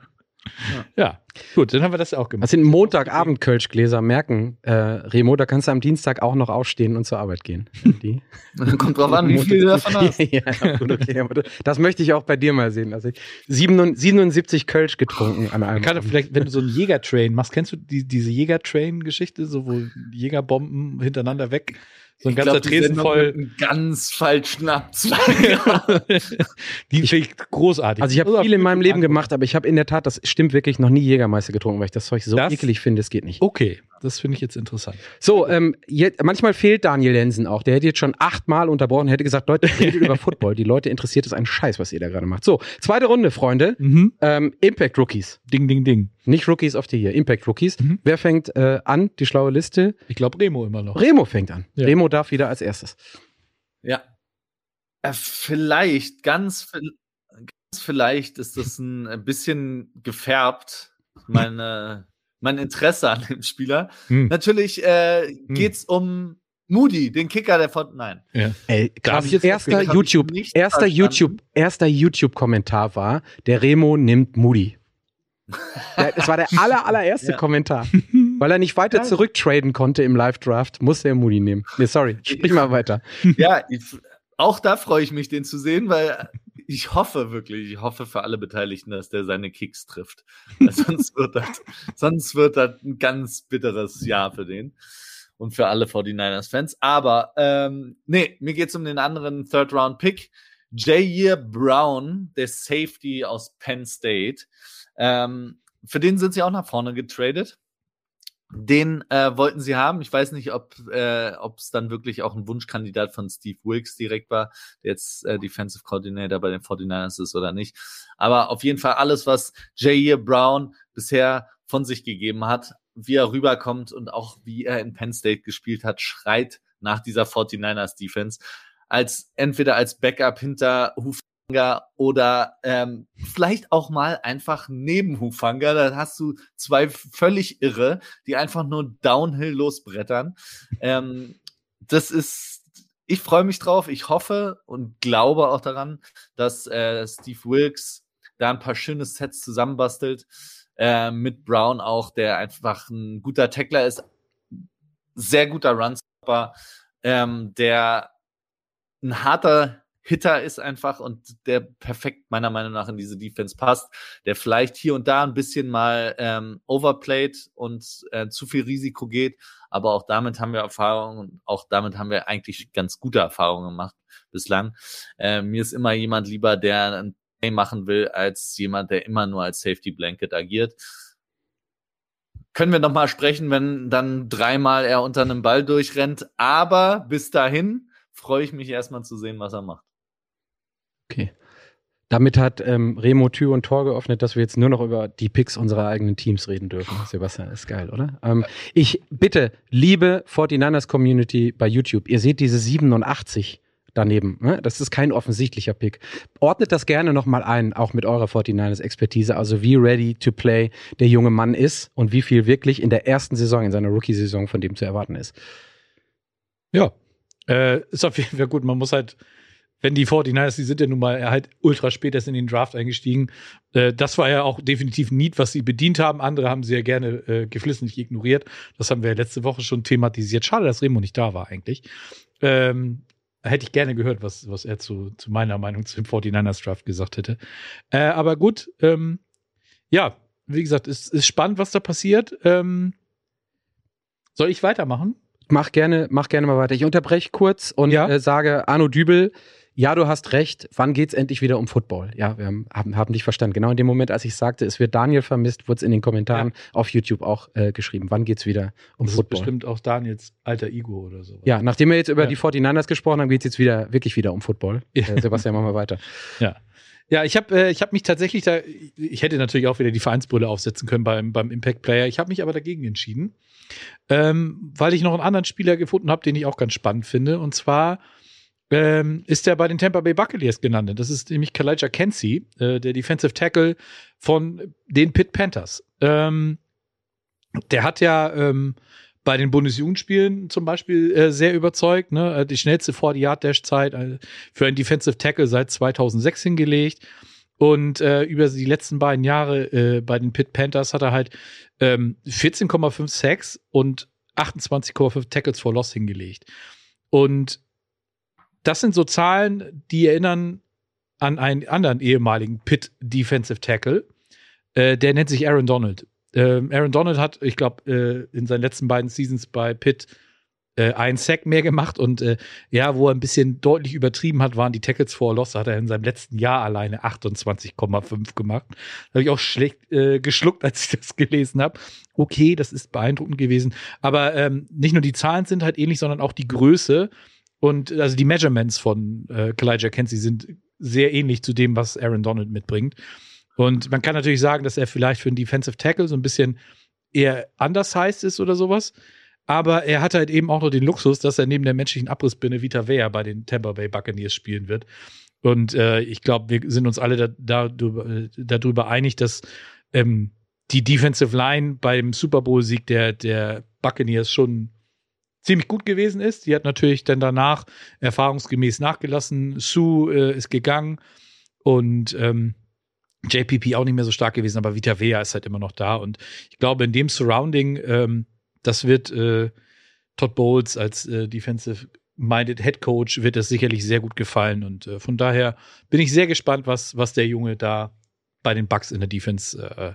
gut, dann haben wir das auch gemacht. Das sind Montagabend-Kölschgläser, merken, äh, Remo, da kannst du am Dienstag auch noch aufstehen und zur Arbeit gehen. Die. Kommt drauf an, wie viel du davon hast. ja, gut, okay, aber das möchte ich auch bei dir mal sehen. Also ich 77 Kölsch getrunken an einem kann vielleicht, wenn du so einen Jägertrain machst, kennst du die, diese Jägertrain-Geschichte, so wo Jägerbomben hintereinander weg, so ein Ich ganzer glaub, Tresen voll. mit einem ganz falschen Abzweig. die finde ich großartig. Also ich habe viel in meinem Leben gemacht, aber ich habe in der Tat, das stimmt wirklich, noch nie Jägermeister getrunken, weil ich das Zeug so Das- ekelig finde, es geht nicht. Okay, das finde ich jetzt interessant. So, ähm, je, manchmal fehlt Daniel Lensen auch. Der hätte jetzt schon achtmal unterbrochen, hätte gesagt, Leute, redet über Football. Die Leute interessiert es einen Scheiß, was ihr da gerade macht. So, zweite Runde, Freunde. Mhm. Ähm, Impact Rookies. Ding, ding, ding. Nicht Rookies of the Year, Impact Rookies. Mhm. Wer fängt äh, an? Die schlaue Liste. Ich glaube Remo immer noch. Remo fängt an. Ja. Remo darf wieder als erstes. Ja. Äh, vielleicht, ganz, ganz vielleicht ist das ein äh, bisschen gefärbt, meine, mein Interesse an dem Spieler. Hm. Natürlich äh, geht's um Moody, den Kicker der von. Nein. Ja. Ey, krass. ich jetzt erster YouTube, nicht erster verstanden. YouTube, erster YouTube-Kommentar war, der Remo nimmt Moody. Ja, Das war der aller, allererste Ja. Kommentar. Weil er nicht weiter Ja. zurücktraden konnte im Live-Draft, musste er Moody nehmen. Nee, sorry, sprich mal weiter. Ja, ich, auch da freue ich mich, den zu sehen, weil ich hoffe wirklich, ich hoffe für alle Beteiligten, dass der seine Kicks trifft. Weil sonst wird das, sonst wird das ein ganz bitteres Jahr für den und für alle 49ers-Fans. Aber ähm, nee, mir geht's um den anderen Third-Round-Pick. Jair Brown, der Safety aus Penn State. Ähm, für den sind sie auch nach vorne getradet. Den äh, wollten sie haben. Ich weiß nicht, ob äh, es dann wirklich auch ein Wunschkandidat von Steve Wilkes direkt war, der jetzt äh, Defensive Coordinator bei den 49ers ist oder nicht. Aber auf jeden Fall alles, was Jair Brown bisher von sich gegeben hat, wie er rüberkommt und auch wie er in Penn State gespielt hat, schreit nach dieser 49ers Defense. Als entweder als Backup hinter Hufanga oder ähm, vielleicht auch mal einfach neben Hufanga. Da hast du zwei völlig irre, die einfach nur Downhill losbrettern. ähm, das ist, ich freue mich drauf. Ich hoffe und glaube auch daran, dass äh, Steve Wilkes da ein paar schöne Sets zusammenbastelt. Äh, mit Brown auch, der einfach ein guter Tackler ist, sehr guter Runstopper, ähm, der ein harter Hitter ist einfach und der perfekt meiner Meinung nach in diese Defense passt, der vielleicht hier und da ein bisschen mal ähm, overplayed und äh, zu viel Risiko geht, aber auch damit haben wir Erfahrungen und auch damit haben wir eigentlich ganz gute Erfahrungen gemacht bislang. Äh, mir ist immer jemand lieber, der ein Play machen will, als jemand, der immer nur als Safety Blanket agiert. Können wir noch mal sprechen, wenn dann dreimal er unter einem Ball durchrennt, aber bis dahin freue ich mich erstmal zu sehen, was er macht. Okay. Damit hat ähm, Remo Tür und Tor geöffnet, dass wir jetzt nur noch über die Picks unserer eigenen Teams reden dürfen. Sebastian, ist geil, oder? Ähm, ich bitte, liebe 49ers Community bei YouTube, ihr seht diese 87 daneben. Ne? Das ist kein offensichtlicher Pick. Ordnet das gerne nochmal ein, auch mit eurer 49ers Expertise, also wie ready to play der junge Mann ist und wie viel wirklich in der ersten Saison, in seiner Rookie-Saison von dem zu erwarten ist. Ja, äh, ist auf jeden Fall gut. Man muss halt, wenn die 49ers, die sind ja nun mal halt ultra spät erst in den Draft eingestiegen. Äh, das war ja auch definitiv ein Need, was sie bedient haben. Andere haben sie ja gerne äh, geflissentlich ignoriert. Das haben wir ja letzte Woche schon thematisiert. Schade, dass Remo nicht da war eigentlich. Ähm, hätte ich gerne gehört, was, was er zu, zu meiner Meinung zu dem 49ers Draft gesagt hätte. Äh, aber gut, ähm, ja, wie gesagt, es ist spannend, was da passiert. Ähm, soll ich weitermachen? Mach gerne, mach gerne mal weiter. Ich unterbreche kurz und Ja. äh, sage, Arno Dübel, ja, du hast recht. Wann geht's endlich wieder um Football? Ja, wir haben, haben, dich verstanden. Genau in dem Moment, als ich sagte, es wird Daniel vermisst, wurde es in den Kommentaren auf YouTube auch äh, geschrieben. Wann geht's wieder um Das ist Football? bestimmt auch Daniels alter Ego oder so. Ja, nachdem wir jetzt über Ja. die 49ers gesprochen haben, geht's jetzt wieder, wirklich wieder um Football. Ja. Äh, Sebastian, machen wir weiter. Ja, ich habe äh, hab mich tatsächlich da, ich hätte natürlich auch wieder die Vereinsbrille aufsetzen können beim, beim Impact Player. Ich habe mich aber dagegen entschieden, ähm, weil ich noch einen anderen Spieler gefunden habe, den ich auch ganz spannend finde. Und zwar ähm, ist er bei den Tampa Bay Buccaneers genannt. Das ist nämlich Kalijah Kenzie, äh, der Defensive Tackle von den Pitt Panthers. Ähm, der hat ja ähm, bei den Bundesjugendspielen zum Beispiel äh, sehr überzeugt. Ne? Äh, Die schnellste 40-Yard-Dash-Zeit äh, für einen Defensive Tackle seit 2006 hingelegt. Und äh, über die letzten beiden Jahre äh, bei den Pitt Panthers hat er halt ähm, 14,5 Sacks und 28,5 Tackles for Loss hingelegt. Und das sind so Zahlen, die erinnern an einen anderen ehemaligen Pitt Defensive Tackle. Der nennt sich Aaron Donald. Ähm, Aaron Donald hat, ich glaube, äh, in seinen letzten beiden Seasons bei Pitt äh, einen Sack mehr gemacht und äh, ja, wo er ein bisschen deutlich übertrieben hat, waren die Tackles for Loss. Hat er in seinem letzten Jahr alleine 28,5 gemacht. Habe ich auch schlecht äh, geschluckt, als ich das gelesen habe. Okay, das ist beeindruckend gewesen. Aber ähm, nicht nur die Zahlen sind halt ähnlich, sondern auch die Größe und also die Measurements von äh, Kalijah Kenzie sind sehr ähnlich zu dem, was Aaron Donald mitbringt. Und man kann natürlich sagen, dass er vielleicht für einen Defensive Tackle so ein bisschen eher undersized ist oder sowas. Aber er hat halt eben auch noch den Luxus, dass er neben der menschlichen Abrissbirne Vita Vea bei den Tampa Bay Buccaneers spielen wird. Und äh, ich glaube, wir sind uns alle da, da, darüber, darüber einig, dass ähm, die Defensive Line beim Super Bowl-Sieg der, der Buccaneers schon ziemlich gut gewesen ist. Die hat natürlich dann danach erfahrungsgemäß nachgelassen. Sue äh, ist gegangen und ähm, JPP auch nicht mehr so stark gewesen, aber Vita Vea ist halt immer noch da. Und ich glaube, in dem Surrounding, ähm, das wird äh, Todd Bowles als äh, Defensive Minded Head Coach wird das sicherlich sehr gut gefallen. Und äh, von daher bin ich sehr gespannt, was, was der Junge da bei den Bucks in der Defense äh,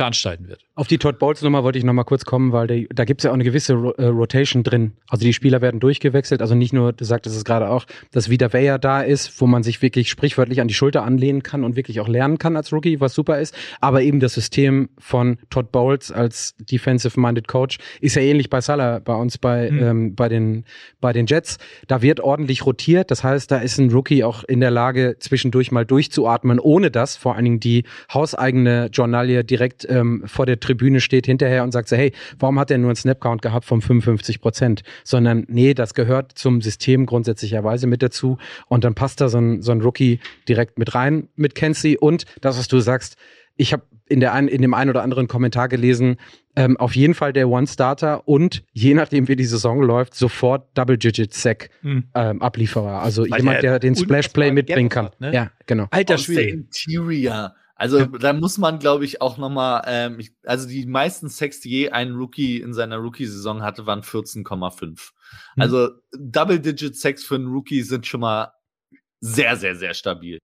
veranstalten wird. Auf die Todd Bowles Nummer wollte ich noch mal kurz kommen, weil der, da gibt es ja auch eine gewisse Ro äh, Rotation drin. Also die Spieler werden durchgewechselt. Also nicht nur, du sagtest es gerade auch, dass wieder Weyer da ist, wo man sich wirklich sprichwörtlich an die Schulter anlehnen kann und wirklich auch lernen kann als Rookie, was super ist. Aber eben das System von Todd Bowles als Defensive-Minded Coach ist ja ähnlich bei Salah bei uns bei, mhm. ähm, bei, den, bei den Jets. Da wird ordentlich rotiert. Das heißt, da ist ein Rookie auch in der Lage, zwischendurch mal durchzuatmen, ohne dass vor allen Dingen die hauseigene Journalie direkt ähm, vor der Tribüne steht hinterher und sagt so, hey, warum hat er nur einen Snapcount gehabt von 55 Prozent? Sondern nee, das gehört zum System grundsätzlicherweise mit dazu und dann passt da so ein, so ein Rookie direkt mit rein mit Kenzie und das, was du sagst, ich habe in, der ein, in dem einen oder anderen Kommentar gelesen, ähm, auf jeden Fall der One-Starter und je nachdem, wie die Saison läuft, sofort Double-Digit-Sack hm. ähm, Ablieferer. Also Weil jemand, der den Splash-Play mitbringen kann. Hat, ne? Ja, genau. Alter Schwede. Interior. Also da muss man, glaube ich, auch nochmal, ähm, also die meisten Sex, die je ein Rookie in seiner Rookie-Saison hatte, waren 14,5. Mhm. Also Double-Digit-Sex für einen Rookie sind schon mal sehr, sehr, sehr stabil.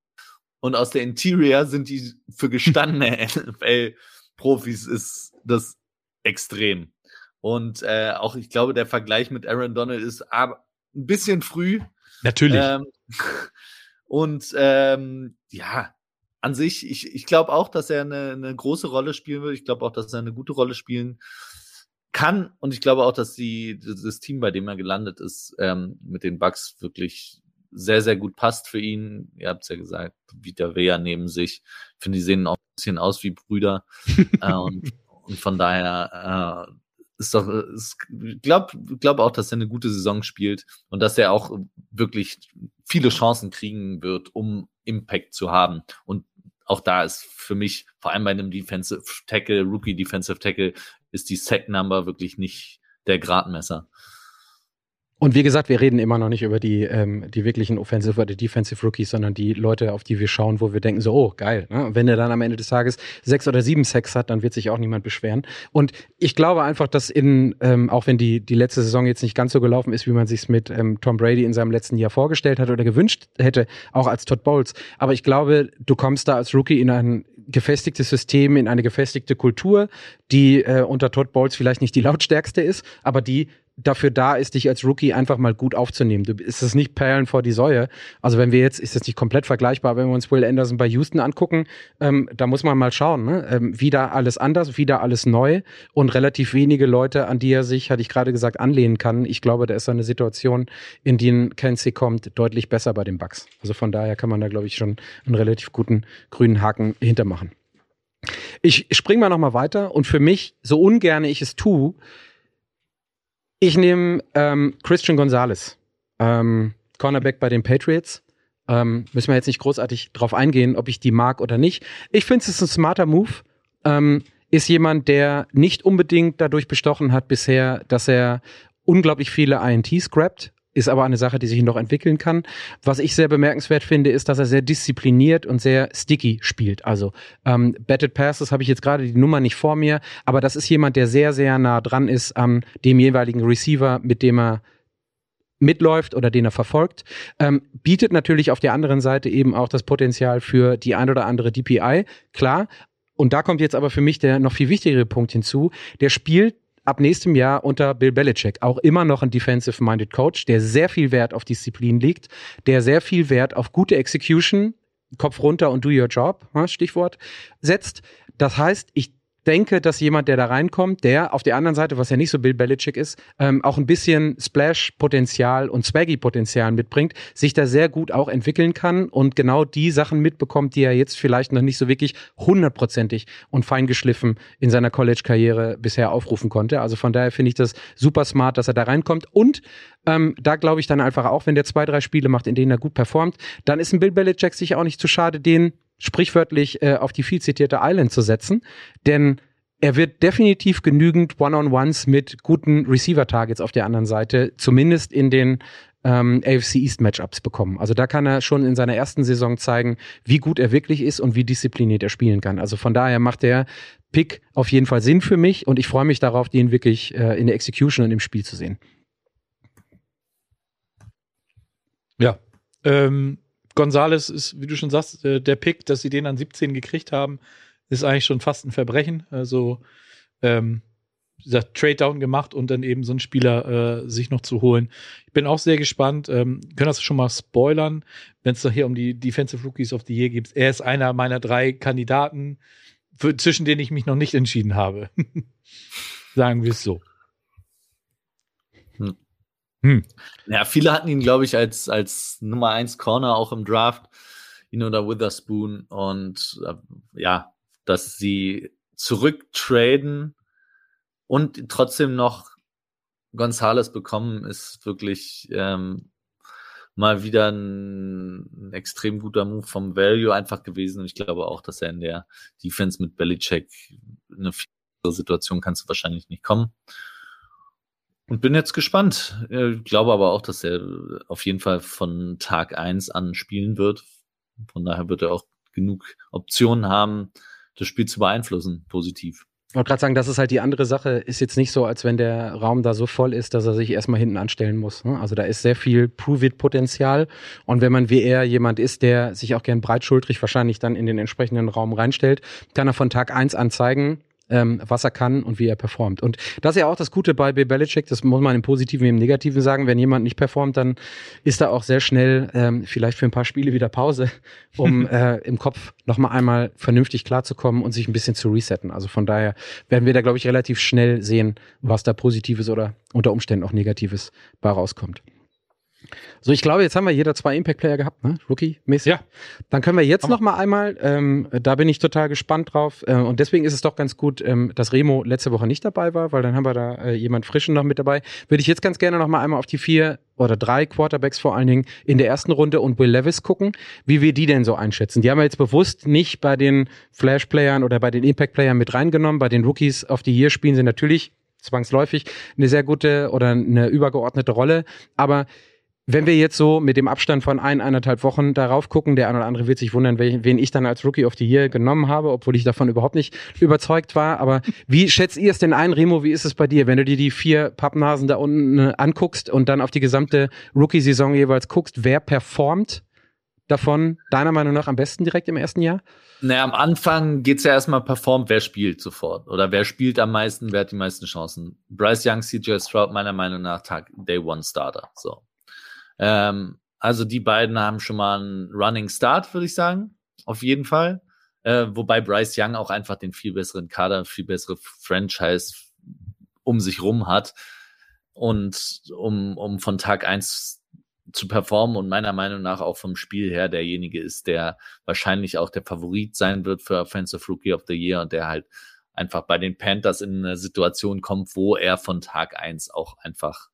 Und aus der Interior sind die für gestandene NFL-Profis ist das extrem. Und äh, auch ich glaube, der Vergleich mit Aaron Donald ist aber ein bisschen früh. Natürlich. Ähm, und ähm, ja, an sich, ich, ich glaube auch, dass er eine, eine große Rolle spielen wird. Ich glaube auch, dass er eine gute Rolle spielen kann. Und ich glaube auch, dass die, das Team, bei dem er gelandet ist, ähm, mit den Bugs wirklich sehr, sehr gut passt für ihn. Ihr habt es ja gesagt, Vita Vea neben sich. Ich finde, die sehen auch ein bisschen aus wie Brüder. äh, und, und, von daher äh, ist doch, ist, glaub, glaub auch, dass er eine gute Saison spielt und dass er auch wirklich viele Chancen kriegen wird, um Impact zu haben. Und auch da ist für mich, vor allem bei einem Defensive Tackle, Rookie Defensive Tackle, ist die Sack Number wirklich nicht der Gradmesser. Und wie gesagt, wir reden immer noch nicht über die, ähm, die wirklichen Offensive oder Defensive Rookies, sondern die Leute, auf die wir schauen, wo wir denken so, oh, geil. Ne? Wenn er dann am Ende des Tages sechs oder sieben Sacks hat, dann wird sich auch niemand beschweren. Und ich glaube einfach, dass in, ähm, auch wenn die, die letzte Saison jetzt nicht ganz so gelaufen ist, wie man sich mit ähm, Tom Brady in seinem letzten Jahr vorgestellt hat oder gewünscht hätte, auch als Todd Bowles. Aber ich glaube, du kommst da als Rookie in ein gefestigtes System, in eine gefestigte Kultur, die äh, unter Todd Bowles vielleicht nicht die lautstärkste ist, aber die dafür da ist, dich als Rookie einfach mal gut aufzunehmen. Du ist es nicht Perlen vor die Säue. Also wenn wir jetzt, ist das nicht komplett vergleichbar, wenn wir uns Will Anderson bei Houston angucken, ähm, da muss man mal schauen, ne? ähm, wieder alles anders, wieder alles neu und relativ wenige Leute, an die er sich, hatte ich gerade gesagt, anlehnen kann. Ich glaube, da ist eine Situation, in die Kenzie kommt, deutlich besser bei den Bucks. Also von daher kann man da, glaube ich, schon einen relativ guten grünen Haken hintermachen. Ich spring mal noch mal weiter und für mich, so ungern ich es tue, ich nehme ähm, Christian Gonzalez, ähm, Cornerback bei den Patriots. Ähm, müssen wir jetzt nicht großartig drauf eingehen, ob ich die mag oder nicht. Ich finde, es ist ein smarter Move. Ähm, ist jemand, der nicht unbedingt dadurch bestochen hat bisher, dass er unglaublich viele INTs grabt ist aber eine Sache, die sich noch entwickeln kann. Was ich sehr bemerkenswert finde, ist, dass er sehr diszipliniert und sehr sticky spielt. Also ähm, Batted Passes habe ich jetzt gerade die Nummer nicht vor mir, aber das ist jemand, der sehr, sehr nah dran ist an dem jeweiligen Receiver, mit dem er mitläuft oder den er verfolgt, ähm, bietet natürlich auf der anderen Seite eben auch das Potenzial für die ein oder andere DPI, klar. Und da kommt jetzt aber für mich der noch viel wichtigere Punkt hinzu. Der spielt ab nächstem Jahr unter Bill Belichick auch immer noch ein defensive-minded Coach, der sehr viel Wert auf Disziplin legt, der sehr viel Wert auf gute Execution, Kopf runter und do your job, Stichwort, setzt. Das heißt, ich denke, dass jemand, der da reinkommt, der auf der anderen Seite, was ja nicht so Bill Belichick ist, ähm, auch ein bisschen Splash-Potenzial und Swaggy-Potenzial mitbringt, sich da sehr gut auch entwickeln kann und genau die Sachen mitbekommt, die er jetzt vielleicht noch nicht so wirklich hundertprozentig und feingeschliffen in seiner College-Karriere bisher aufrufen konnte. Also von daher finde ich das super smart, dass er da reinkommt und ähm, da glaube ich dann einfach auch, wenn der zwei, drei Spiele macht, in denen er gut performt, dann ist ein Bill Belichick sich auch nicht zu schade, den sprichwörtlich äh, auf die viel zitierte Island zu setzen. Denn er wird definitiv genügend One-on-Ones mit guten Receiver-Targets auf der anderen Seite, zumindest in den ähm, AFC East Matchups bekommen. Also da kann er schon in seiner ersten Saison zeigen, wie gut er wirklich ist und wie diszipliniert er spielen kann. Also von daher macht der Pick auf jeden Fall Sinn für mich und ich freue mich darauf, den wirklich äh, in der Execution und im Spiel zu sehen. Ja. Ähm, Gonzales ist, wie du schon sagst, äh, der Pick, dass sie den an 17 gekriegt haben, ist eigentlich schon fast ein Verbrechen. Also, ähm, dieser Trade-Down gemacht und dann eben so einen Spieler äh, sich noch zu holen. Ich bin auch sehr gespannt. Ähm, können das schon mal spoilern, wenn es hier um die Defensive Rookies of the Year geht. Er ist einer meiner drei Kandidaten, für, zwischen denen ich mich noch nicht entschieden habe. Sagen wir es so. Hm. Ja, viele hatten ihn, glaube ich, als, als Nummer 1 Corner auch im Draft, ihn oder Witherspoon. Und äh, ja, dass sie zurücktraden und trotzdem noch Gonzales bekommen, ist wirklich ähm, mal wieder ein, ein, extrem guter Move vom Value einfach gewesen. Und ich glaube auch, dass er in der Defense mit Belichick eine Situation kannst du wahrscheinlich nicht kommen. Und bin jetzt gespannt. Ich glaube aber auch, dass er auf jeden Fall von Tag eins an spielen wird. Von daher wird er auch genug Optionen haben, das Spiel zu beeinflussen, positiv. Ich wollte gerade sagen, das ist halt die andere Sache. Ist jetzt nicht so, als wenn der Raum da so voll ist, dass er sich erstmal hinten anstellen muss. Ne? Also da ist sehr viel Prove-It-Potenzial. Und wenn man wie er jemand ist, der sich auch gern breitschultrig wahrscheinlich dann in den entsprechenden Raum reinstellt, kann er von Tag eins an zeigen, ähm, was er kann und wie er performt. Und das ist ja auch das Gute bei Bill Belichick, das muss man im Positiven wie im Negativen sagen. Wenn jemand nicht performt, dann ist da auch sehr schnell ähm, vielleicht für ein paar Spiele wieder Pause, um äh, im Kopf nochmal einmal vernünftig klarzukommen und sich ein bisschen zu resetten. Also von daher werden wir da, glaube ich, relativ schnell sehen, was da Positives oder unter Umständen auch Negatives bei rauskommt. So, ich glaube, jetzt haben wir jeder zwei Impact-Player gehabt, ne? Rookie-mäßig. Ja. Dann können wir jetzt noch mal einmal, ähm, da bin ich total gespannt drauf. Äh, und deswegen ist es doch ganz gut, ähm, dass Remo letzte Woche nicht dabei war, weil dann haben wir da äh, jemand Frischen noch mit dabei. Würde ich jetzt ganz gerne noch mal einmal auf die vier oder drei Quarterbacks vor allen Dingen in der ersten Runde und Will Levis gucken, wie wir die denn so einschätzen. Die haben wir jetzt bewusst nicht bei den Flash-Playern oder bei den Impact-Playern mit reingenommen. Bei den Rookies auf die hier spielen sie natürlich zwangsläufig eine sehr gute oder eine übergeordnete Rolle. Aber wenn wir jetzt so mit dem Abstand von ein, eineinhalb Wochen darauf gucken, der eine oder andere wird sich wundern, wen ich dann als Rookie of the Year genommen habe, obwohl ich davon überhaupt nicht überzeugt war. Aber wie schätzt ihr es denn ein, Remo? Wie ist es bei dir, wenn du dir die vier Pappnasen da unten äh, anguckst und dann auf die gesamte Rookie-Saison jeweils guckst, wer performt davon deiner Meinung nach am besten direkt im ersten Jahr? Naja, am Anfang geht's ja erstmal performt, wer spielt sofort. Oder wer spielt am meisten, wer hat die meisten Chancen. Bryce Young, CJ Stroud, meiner Meinung nach Tag Day One Starter. So. Ähm, also die beiden haben schon mal einen Running Start, würde ich sagen. Auf jeden Fall. Äh, wobei Bryce Young auch einfach den viel besseren Kader, viel bessere Franchise um sich rum hat. Und um, um von Tag eins zu performen und meiner Meinung nach auch vom Spiel her derjenige ist, der wahrscheinlich auch der Favorit sein wird für Offensive Rookie of the Year und der halt einfach bei den Panthers in eine Situation kommt, wo er von Tag eins auch einfach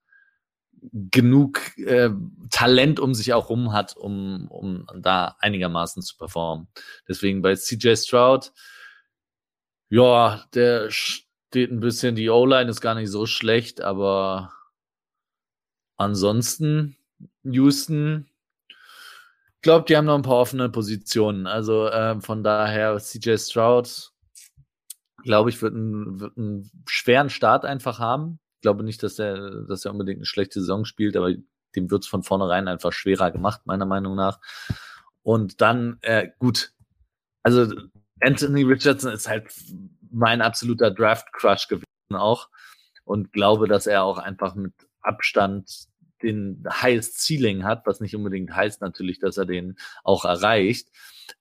genug äh, Talent um sich auch rum hat, um, um da einigermaßen zu performen. Deswegen bei CJ Stroud, ja, der steht ein bisschen, die O-Line ist gar nicht so schlecht, aber ansonsten Houston, glaube, die haben noch ein paar offene Positionen. Also äh, von daher CJ Stroud, glaube ich, wird, ein, wird einen schweren Start einfach haben glaube nicht, dass er, dass unbedingt eine schlechte Saison spielt, aber dem wird es von vornherein einfach schwerer gemacht, meiner Meinung nach. Und dann, äh, gut, also Anthony Richardson ist halt mein absoluter Draft-Crush gewesen auch und glaube, dass er auch einfach mit Abstand den highest Ceiling hat, was nicht unbedingt heißt natürlich, dass er den auch erreicht.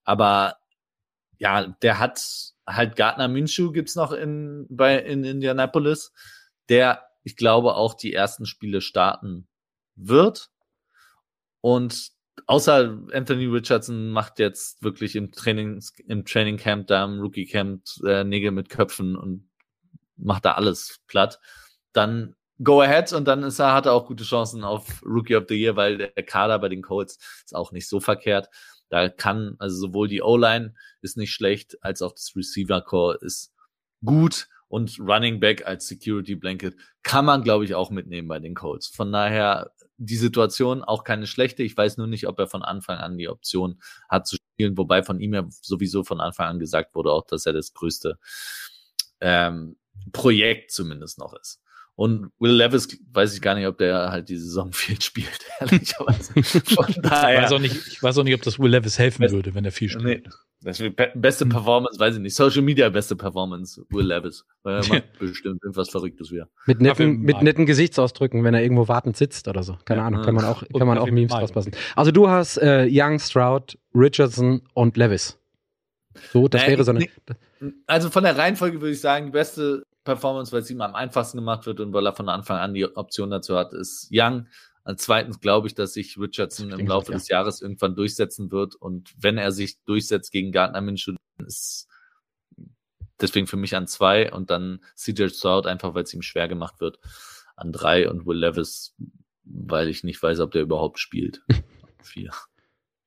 Aber ja, der hat halt Gardner Minshew gibt's noch in, bei, in Indianapolis, der ich glaube, auch die ersten Spiele starten wird. Und außer Anthony Richardson macht jetzt wirklich im Training, im Training Camp, da im Rookie Camp äh, Nägel mit Köpfen und macht da alles platt, dann go ahead und dann ist er, hat er auch gute Chancen auf Rookie of the Year, weil der Kader bei den Colts ist auch nicht so verkehrt. Da kann, also sowohl die O-Line ist nicht schlecht, als auch das Receiver Core ist gut und Running Back als Security Blanket kann man, glaube ich, auch mitnehmen bei den Colts. Von daher die Situation auch keine schlechte. Ich weiß nur nicht, ob er von Anfang an die Option hat zu spielen, wobei von ihm ja sowieso von Anfang an gesagt wurde, auch dass er das größte ähm, Projekt zumindest noch ist. Und Will Levis weiß ich gar nicht, ob der halt die Saison viel spielt, ehrlicherweise. Von daher. Ich weiß, auch nicht, ich weiß auch nicht, ob das Will Levis helfen würde, wenn er viel spielt. Nee, das be beste Performance, weiß ich nicht. Social Media beste Performance, Will Levis. Weil er macht bestimmt irgendwas Verrücktes wieder. Mit netten, mit netten Gesichtsausdrücken, wenn er irgendwo wartend sitzt oder so. Keine Ja. Ahnung, kann man auch, kann man auch Memes Mario. auspassen. Also du hast äh, Young, Stroud, Richardson und Levis. So, das Äh, wäre so eine. Also von der Reihenfolge würde ich sagen, die beste Performance, weil es ihm am einfachsten gemacht wird und weil er von Anfang an die Option dazu hat, ist Young. Als zweitens glaube ich, dass sich Richardson Ich im Laufe ja. des Jahres irgendwann durchsetzen wird. Und wenn er sich durchsetzt gegen Gardner Minshew, dann ist deswegen für mich an zwei und dann CJ Stroud einfach, weil es ihm schwer gemacht wird, an drei und Will Levis, weil ich nicht weiß, ob der überhaupt spielt. Vier.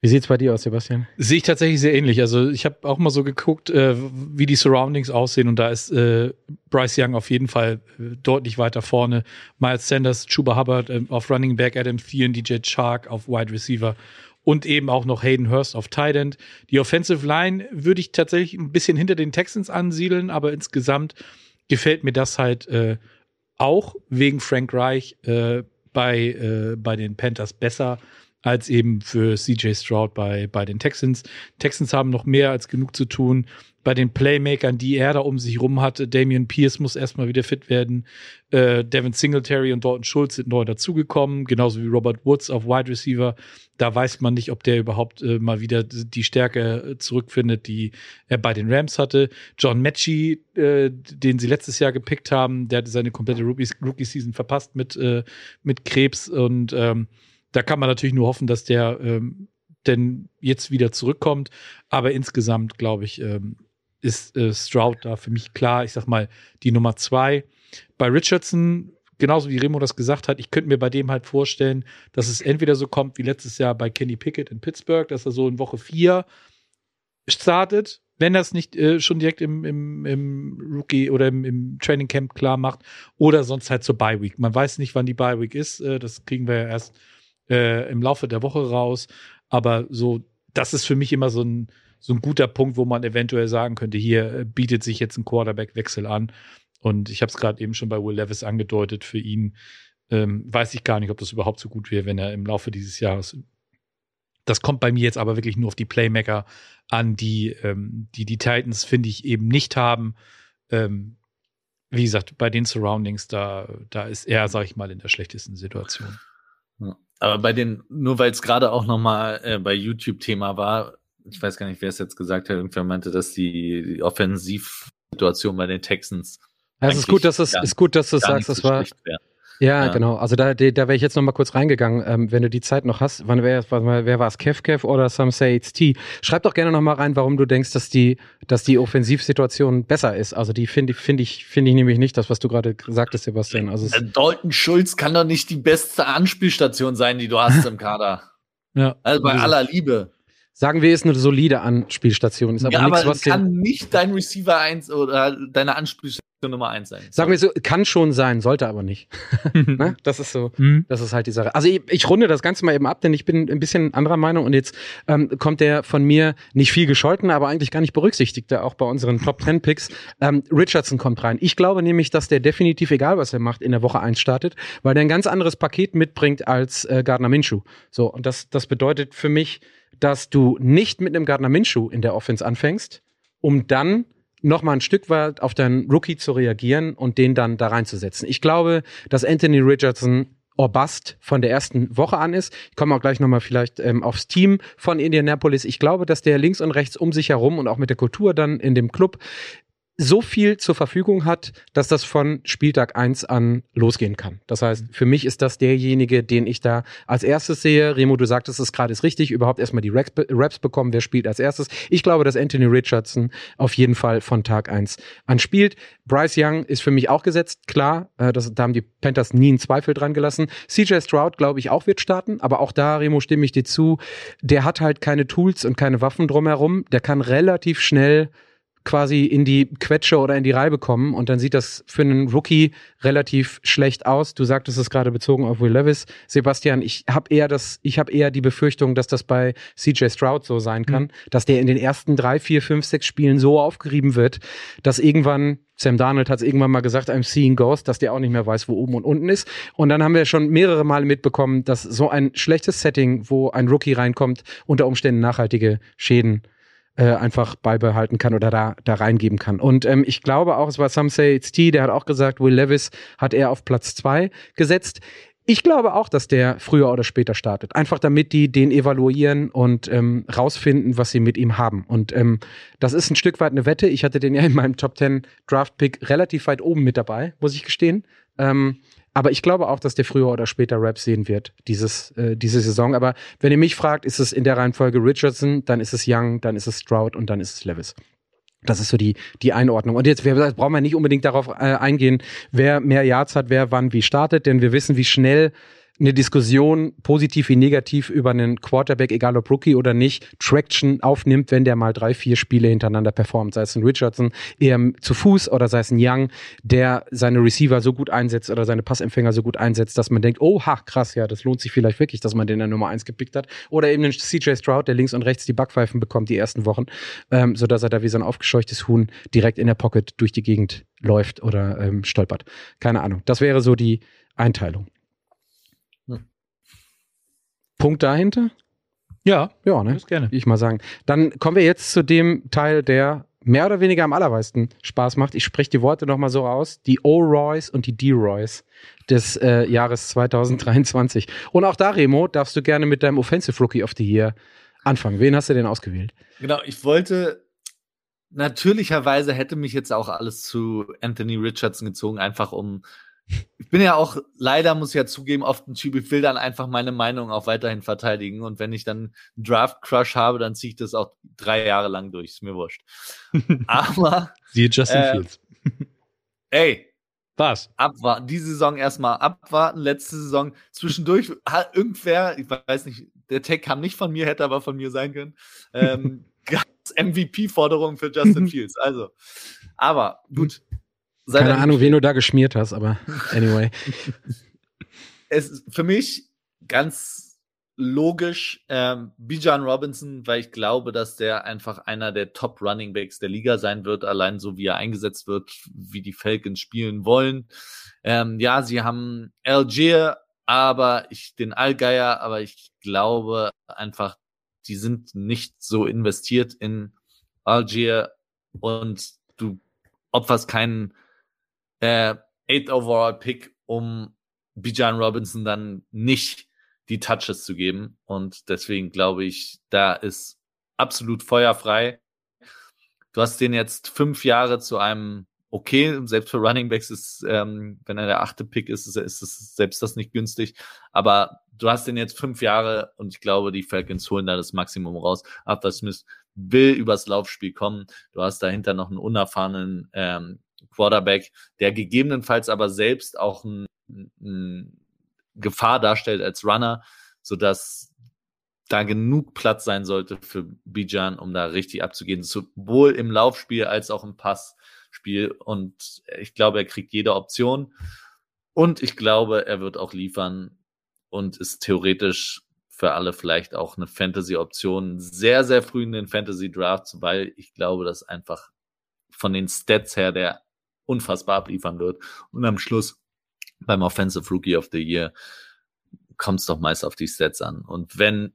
Wie sieht's bei dir aus, Sebastian? Sehe ich tatsächlich sehr ähnlich. Also ich habe auch mal so geguckt, äh, wie die Surroundings aussehen und da ist äh, Bryce Young auf jeden Fall äh, deutlich weiter vorne. Miles Sanders, Chuba Hubbard äh, auf Running Back, Adam Thielen, DJ Chark auf Wide Receiver und eben auch noch Hayden Hurst auf Tight End. Die Offensive Line würde ich tatsächlich ein bisschen hinter den Texans ansiedeln, aber insgesamt gefällt mir das halt äh, auch wegen Frank Reich äh, bei, bei den Panthers besser als eben für CJ Stroud bei, bei den Texans. Texans haben noch mehr als genug zu tun. Bei den Playmakern, die er da um sich rum hatte, Damian Pierce muss erstmal wieder fit werden. Äh, Devin Singletary und Dalton Schultz sind neu dazugekommen, genauso wie Robert Woods auf Wide Receiver. Da weiß man nicht, ob der überhaupt äh, mal wieder die Stärke äh, zurückfindet, die er bei den Rams hatte. John Mechie, äh, den sie letztes Jahr gepickt haben, der hatte seine komplette Rookie- Rookie-Season verpasst mit, äh, mit Krebs und ähm, da kann man natürlich nur hoffen, dass der ähm, denn jetzt wieder zurückkommt. Aber insgesamt, glaube ich, ähm, ist äh, Stroud da für mich klar. Ich sag mal, die Nummer zwei. Bei Richardson, genauso wie Remo das gesagt hat, ich könnte mir bei dem halt vorstellen, dass es entweder so kommt wie letztes Jahr bei Kenny Pickett in Pittsburgh, dass er so in Woche vier startet, wenn er es nicht äh, schon direkt im, im, im Rookie oder im, im Training Camp klar macht, oder sonst halt zur Bye Week. Man weiß nicht, wann die Bye Week ist. Äh, das kriegen wir ja erst äh, im Laufe der Woche raus. Aber so, das ist für mich immer so ein, so ein guter Punkt, wo man eventuell sagen könnte, hier äh, bietet sich jetzt ein Quarterback-Wechsel an. Und ich habe es gerade eben schon bei Will Levis angedeutet, für ihn ähm, weiß ich gar nicht, ob das überhaupt so gut wäre, wenn er im Laufe dieses Jahres. Das kommt bei mir jetzt aber wirklich nur auf die Playmaker an, die ähm, die, die Titans, finde ich, eben nicht haben. Ähm, wie gesagt, bei den Surroundings, da, da ist er, sag ich mal, in der schlechtesten Situation. Ja. Aber bei den, nur weil es gerade auch nochmal äh, bei YouTube Thema war, ich weiß gar nicht, wer es jetzt gesagt hat, irgendwer meinte, dass die, die Offensivsituation bei den Texans. Ja, es ist gut, dass es ist gut, dass du sagst, das war. wär. Ja, Ja. genau. Also da, da, wäre ich jetzt noch mal kurz reingegangen. Ähm, wenn du die Zeit noch hast, wann wer, wann, wer war es? Kev Kev oder Some Say It's T? Schreib doch gerne noch mal rein, warum du denkst, dass die, dass die Offensivsituation besser ist. Also die finde ich, finde ich, finde ich nämlich nicht das, was du gerade sagtest, Sebastian. Also Äh, Dalton Schulz kann doch nicht die beste Anspielstation sein, die du hast im Kader. Ja. Also bei aller Liebe. sagen wir, ist eine solide Anspielstation. Ist aber ja, nichts, aber was kann nicht dein Receiver 1 oder deine Anspielstation Nummer 1 sein. Sagen wir so, kann schon sein, sollte aber nicht. ne? Das ist so. Hm? Das ist halt die Sache. Also ich, ich runde das Ganze mal eben ab, denn ich bin ein bisschen anderer Meinung und jetzt ähm, kommt der von mir nicht viel gescholten, aber eigentlich gar nicht berücksichtigte, auch bei unseren Top 10 Picks. Ähm, Richardson kommt rein. Ich glaube nämlich, dass der definitiv, egal was er macht, in der Woche 1 startet, weil der ein ganz anderes Paket mitbringt als äh, Gardner Minshew. So, und das, das bedeutet für mich, dass du nicht mit einem Gardner Minshew in der Offense anfängst, um dann noch mal ein Stück weit auf deinen Rookie zu reagieren und den dann da reinzusetzen. Ich glaube, dass Anthony Richardson or bust von der ersten Woche an ist. Ich komme auch gleich nochmal vielleicht ähm, aufs Team von Indianapolis. Ich glaube, dass der links und rechts um sich herum und auch mit der Kultur dann in dem Club so viel zur Verfügung hat, dass das von Spieltag 1 an losgehen kann. Das heißt, für mich ist das derjenige, den ich da als erstes sehe. Remo, du sagtest es gerade, ist richtig, überhaupt erstmal die Raps, bekommen, wer spielt als erstes. Ich glaube, dass Anthony Richardson auf jeden Fall von Tag 1 an spielt. Bryce Young ist für mich auch gesetzt, klar, äh, das, da haben die Panthers nie einen Zweifel dran gelassen. CJ Stroud, glaube ich, auch wird starten, aber auch da, Remo, stimme ich dir zu, der hat halt keine Tools und keine Waffen drumherum, der kann relativ schnell quasi in die Quetsche oder in die Reibe kommen und dann sieht das für einen Rookie relativ schlecht aus. Du sagtest es gerade bezogen auf Will Levis. Sebastian, ich habe eher das, ich habe eher die Befürchtung, dass das bei CJ Stroud so sein kann, mhm. dass der in den ersten drei, vier, fünf, sechs Spielen so aufgerieben wird, dass irgendwann Sam Darnold hat es irgendwann mal gesagt, I'm seeing Ghost, dass der auch nicht mehr weiß, wo oben und unten ist. Und dann haben wir schon mehrere Male mitbekommen, dass so ein schlechtes Setting, wo ein Rookie reinkommt, unter Umständen nachhaltige Schäden äh, einfach beibehalten kann oder da, da reingeben kann. Und ähm, ich glaube auch, es war Some Say It's T, der hat auch gesagt, Will Levis hat er auf Platz zwei gesetzt. Ich glaube auch, dass der früher oder später startet. Einfach damit die den evaluieren und ähm, rausfinden, was sie mit ihm haben. Und ähm, das ist ein Stück weit eine Wette. Ich hatte den ja in meinem Top 10 Draft Pick relativ weit oben mit dabei, muss ich gestehen. Ähm, aber ich glaube auch, dass der früher oder später Raps sehen wird, dieses, äh, diese Saison. Aber wenn ihr mich fragt, ist es in der Reihenfolge Richardson, dann ist es Young, dann ist es Stroud und dann ist es Levis. Das ist so die, die Einordnung. Und jetzt wir, brauchen wir nicht unbedingt darauf äh, eingehen, wer mehr Yards hat, wer wann wie startet, denn wir wissen, wie schnell eine Diskussion, positiv wie negativ, über einen Quarterback, egal ob Rookie oder nicht, Traction aufnimmt, wenn der mal drei, vier Spiele hintereinander performt. Sei es ein Richardson eher zu Fuß oder sei es ein Young, der seine Receiver so gut einsetzt oder seine Passempfänger so gut einsetzt, dass man denkt, oh, ha, krass, ja, das lohnt sich vielleicht wirklich, dass man den in der Nummer eins gepickt hat. Oder eben den CJ Stroud, der links und rechts die Backpfeifen bekommt die ersten Wochen, ähm, sodass er da wie so ein aufgescheuchtes Huhn direkt in der Pocket durch die Gegend läuft oder ähm, stolpert. Keine Ahnung. Das wäre so die Einteilung. Punkt dahinter? Ja, ja, ne? Das gerne. Ich mal sagen. Dann kommen wir jetzt zu dem Teil, der mehr oder weniger am allermeisten Spaß macht. Ich spreche die Worte nochmal so aus. Die O-Roys und die D-Roys des äh, Jahres 2023. Und auch da, Remo, darfst du gerne mit deinem Offensive Rookie of the Year anfangen. Wen hast du denn ausgewählt? Genau, ich wollte, natürlicherweise hätte mich jetzt auch alles zu Anthony Richardson gezogen, einfach um ich bin ja auch, leider muss ich ja zugeben, oft ein Typ, ich will dann einfach meine Meinung auch weiterhin verteidigen. Und wenn ich dann einen Draft-Crush habe, dann ziehe ich das auch drei Jahre lang durch. Ist mir wurscht. Aber. Siehe Justin äh, Fields. Ey. Was? Abwarten. Die Saison erstmal abwarten. Letzte Saison zwischendurch hat irgendwer, ich weiß nicht, der Tag kam nicht von mir, hätte aber von mir sein können. Ähm, MVP-Forderung für Justin Fields. Also, aber gut, keine Ahnung, wen du da geschmiert hast, aber anyway. es ist für mich ganz logisch ähm, Bijan Robinson, weil ich glaube, dass der einfach einer der Top Running Backs der Liga sein wird, allein so wie er eingesetzt wird, wie die Falcons spielen wollen. Ähm, ja, sie haben Algier, aber ich den Allgeier, aber ich glaube einfach, die sind nicht so investiert in Algier und du opferst keinen äh, Eight Overall Pick, um Bijan Robinson dann nicht die Touches zu geben. Und deswegen glaube ich, da ist absolut feuerfrei. Du hast den jetzt fünf Jahre zu einem okay, selbst für Running Backs ist, ähm, wenn er der achte Pick ist, ist, ist es selbst das nicht günstig. Aber du hast den jetzt fünf Jahre und ich glaube, die Falcons holen da das Maximum raus. Arthur Smith will übers Laufspiel kommen. Du hast dahinter noch einen unerfahrenen ähm, Quarterback, der gegebenenfalls aber selbst auch ein, ein Gefahr darstellt als Runner, sodass da genug Platz sein sollte für Bijan, um da richtig abzugehen, sowohl im Laufspiel als auch im Passspiel. Und ich glaube, er kriegt jede Option. Und ich glaube, er wird auch liefern und ist theoretisch für alle vielleicht auch eine Fantasy-Option sehr, sehr früh in den Fantasy-Drafts, weil ich glaube, dass einfach von den Stats her der unfassbar abliefern wird. Und am Schluss beim Offensive Rookie of the Year kommt es doch meist auf die Stats an. Und wenn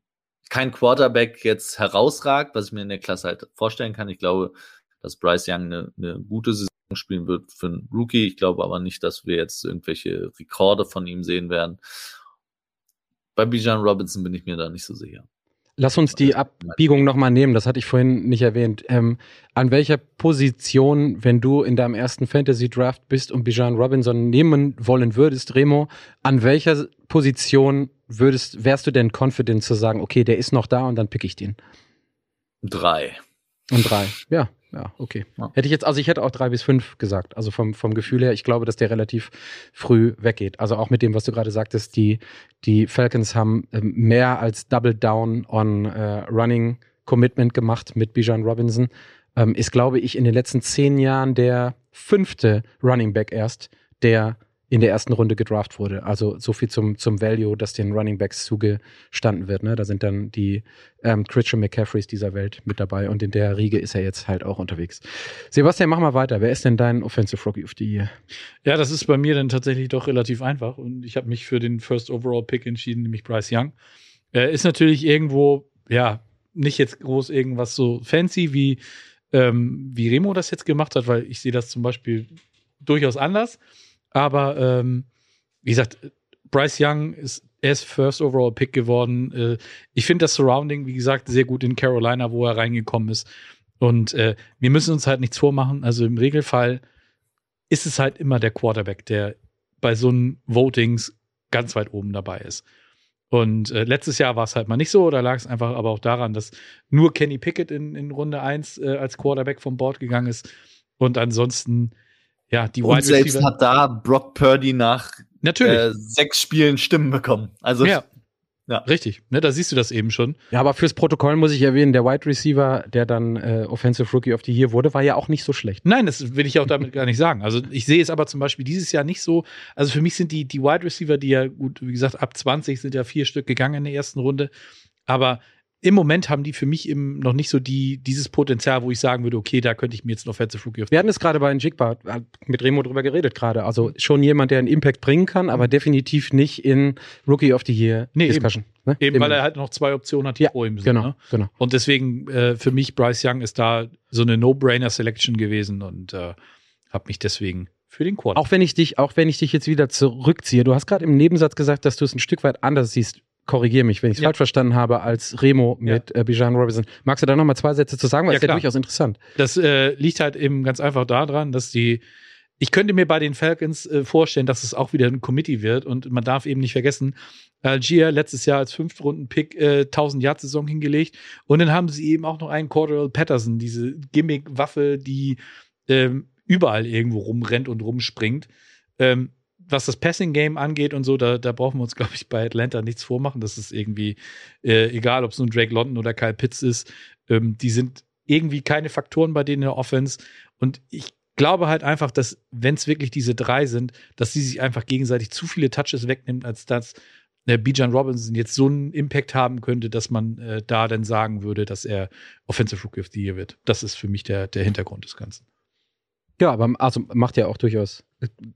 kein Quarterback jetzt herausragt, was ich mir in der Klasse halt vorstellen kann, ich glaube, dass Bryce Young eine, eine gute Saison spielen wird für einen Rookie. Ich glaube aber nicht, dass wir jetzt irgendwelche Rekorde von ihm sehen werden. Bei Bijan Robinson bin ich mir da nicht so sicher. Lass uns die Abbiegung nochmal nehmen, das hatte ich vorhin nicht erwähnt. Ähm, an welcher Position, wenn du in deinem ersten Fantasy Draft bist und Bijan Robinson nehmen wollen würdest, Remo, an welcher Position würdest, wärst du denn confident zu sagen, okay, der ist noch da und dann pick ich den? Drei. Und drei, ja. Ja, okay. Ja. Hätte ich jetzt, also ich hätte auch drei bis fünf gesagt. Also vom, vom Gefühl her, ich glaube, dass der relativ früh weggeht. Also auch mit dem, was du gerade sagtest, die, die Falcons haben ähm, mehr als Double Down on äh, Running Commitment gemacht mit Bijan Robinson. ähm, ist, glaube ich, in den letzten zehn Jahren der fünfte Running Back erst, der in der ersten Runde gedraft wurde. Also so viel zum, zum Value, das den Running Backs zugestanden wird. Ne? Da sind dann die ähm, Christian McCaffreys dieser Welt mit dabei und in der Riege ist er jetzt halt auch unterwegs. Sebastian, mach mal weiter. Wer ist denn dein Offensive Rookie of the Year? Ja, das ist bei mir dann tatsächlich doch relativ einfach und ich habe mich für den First Overall Pick entschieden, nämlich Bryce Young. Er ist natürlich irgendwo, ja, nicht jetzt groß irgendwas so fancy wie, ähm, wie Remo das jetzt gemacht hat, weil ich sehe das zum Beispiel durchaus anders. Aber ähm, wie gesagt, Bryce Young ist er ist First Overall Pick geworden. Äh, ich finde das Surrounding, wie gesagt, sehr gut in Carolina, wo er reingekommen ist. Und äh, wir müssen uns halt nichts vormachen. Also im Regelfall ist es halt immer der Quarterback, der bei so einen Votings ganz weit oben dabei ist. Und äh, letztes Jahr war es halt mal nicht so, da lag es einfach aber auch daran, dass nur Kenny Pickett in, in Runde 1 äh, als Quarterback vom Board gegangen ist. Und ansonsten ja, die Und selbst hat da Brock Purdy nach äh, sechs Spielen Stimmen bekommen. Also ja. Ja. Richtig, ne, da siehst du das eben schon. Ja, aber fürs Protokoll muss ich erwähnen, der Wide Receiver, der dann äh, Offensive Rookie of the Year wurde, war ja auch nicht so schlecht. Nein, das will ich auch damit gar nicht sagen. Also ich sehe es aber zum Beispiel dieses Jahr nicht so. Also für mich sind die, die Wide Receiver, die ja gut, wie gesagt, ab 20 sind ja vier Stück gegangen in der ersten Runde. Aber im Moment haben die für mich eben noch nicht so die, dieses Potenzial, wo ich sagen würde, okay, da könnte ich mir jetzt noch Offensive Rookie Wir hatten es gerade bei Jigba mit Remo drüber geredet gerade. Also schon jemand, der einen Impact bringen kann, aber definitiv nicht in Rookie of the Year nee, Discussion. Eben, ne? eben weil er halt noch zwei Optionen hat, die ja, vor ihm sind. Genau, ne? genau. Und deswegen äh, für mich Bryce Young ist da so eine No-Brainer-Selection gewesen und äh, habe mich deswegen für den Quad. Auch wenn ich dich, auch wenn ich dich jetzt wieder zurückziehe, du hast gerade im Nebensatz gesagt, dass du es ein Stück weit anders siehst korrigiere mich, wenn ich es ja. falsch verstanden habe, als Remo mit ja. äh, Bijan Robinson. Magst du da noch mal zwei Sätze zu sagen? Weil ja, ist ja durchaus interessant. Das äh, liegt halt eben ganz einfach daran, dass die ich könnte mir bei den Falcons äh, vorstellen, dass es auch wieder ein Committee wird und man darf eben nicht vergessen, Algier letztes Jahr als Fünftrunden-Pick äh, 1000 Yard Saison hingelegt und dann haben sie eben auch noch einen Cordell Patterson, diese Gimmick-Waffe, die ähm, überall irgendwo rumrennt und rumspringt. Ähm, was das Passing-Game angeht und so, da, da brauchen wir uns, glaube ich, bei Atlanta nichts vormachen. Das ist irgendwie, äh, egal ob es nun Drake London oder Kyle Pitts ist, ähm, die sind irgendwie keine Faktoren bei denen in der Offense. Und ich glaube halt einfach, dass, wenn es wirklich diese drei sind, dass sie sich einfach gegenseitig zu viele Touches wegnimmt, als dass äh, Bijan Robinson jetzt so einen Impact haben könnte, dass man äh, da dann sagen würde, dass er Offensive Rookie of the Year wird. Das ist für mich der, der Hintergrund des Ganzen. Ja, aber also macht ja auch durchaus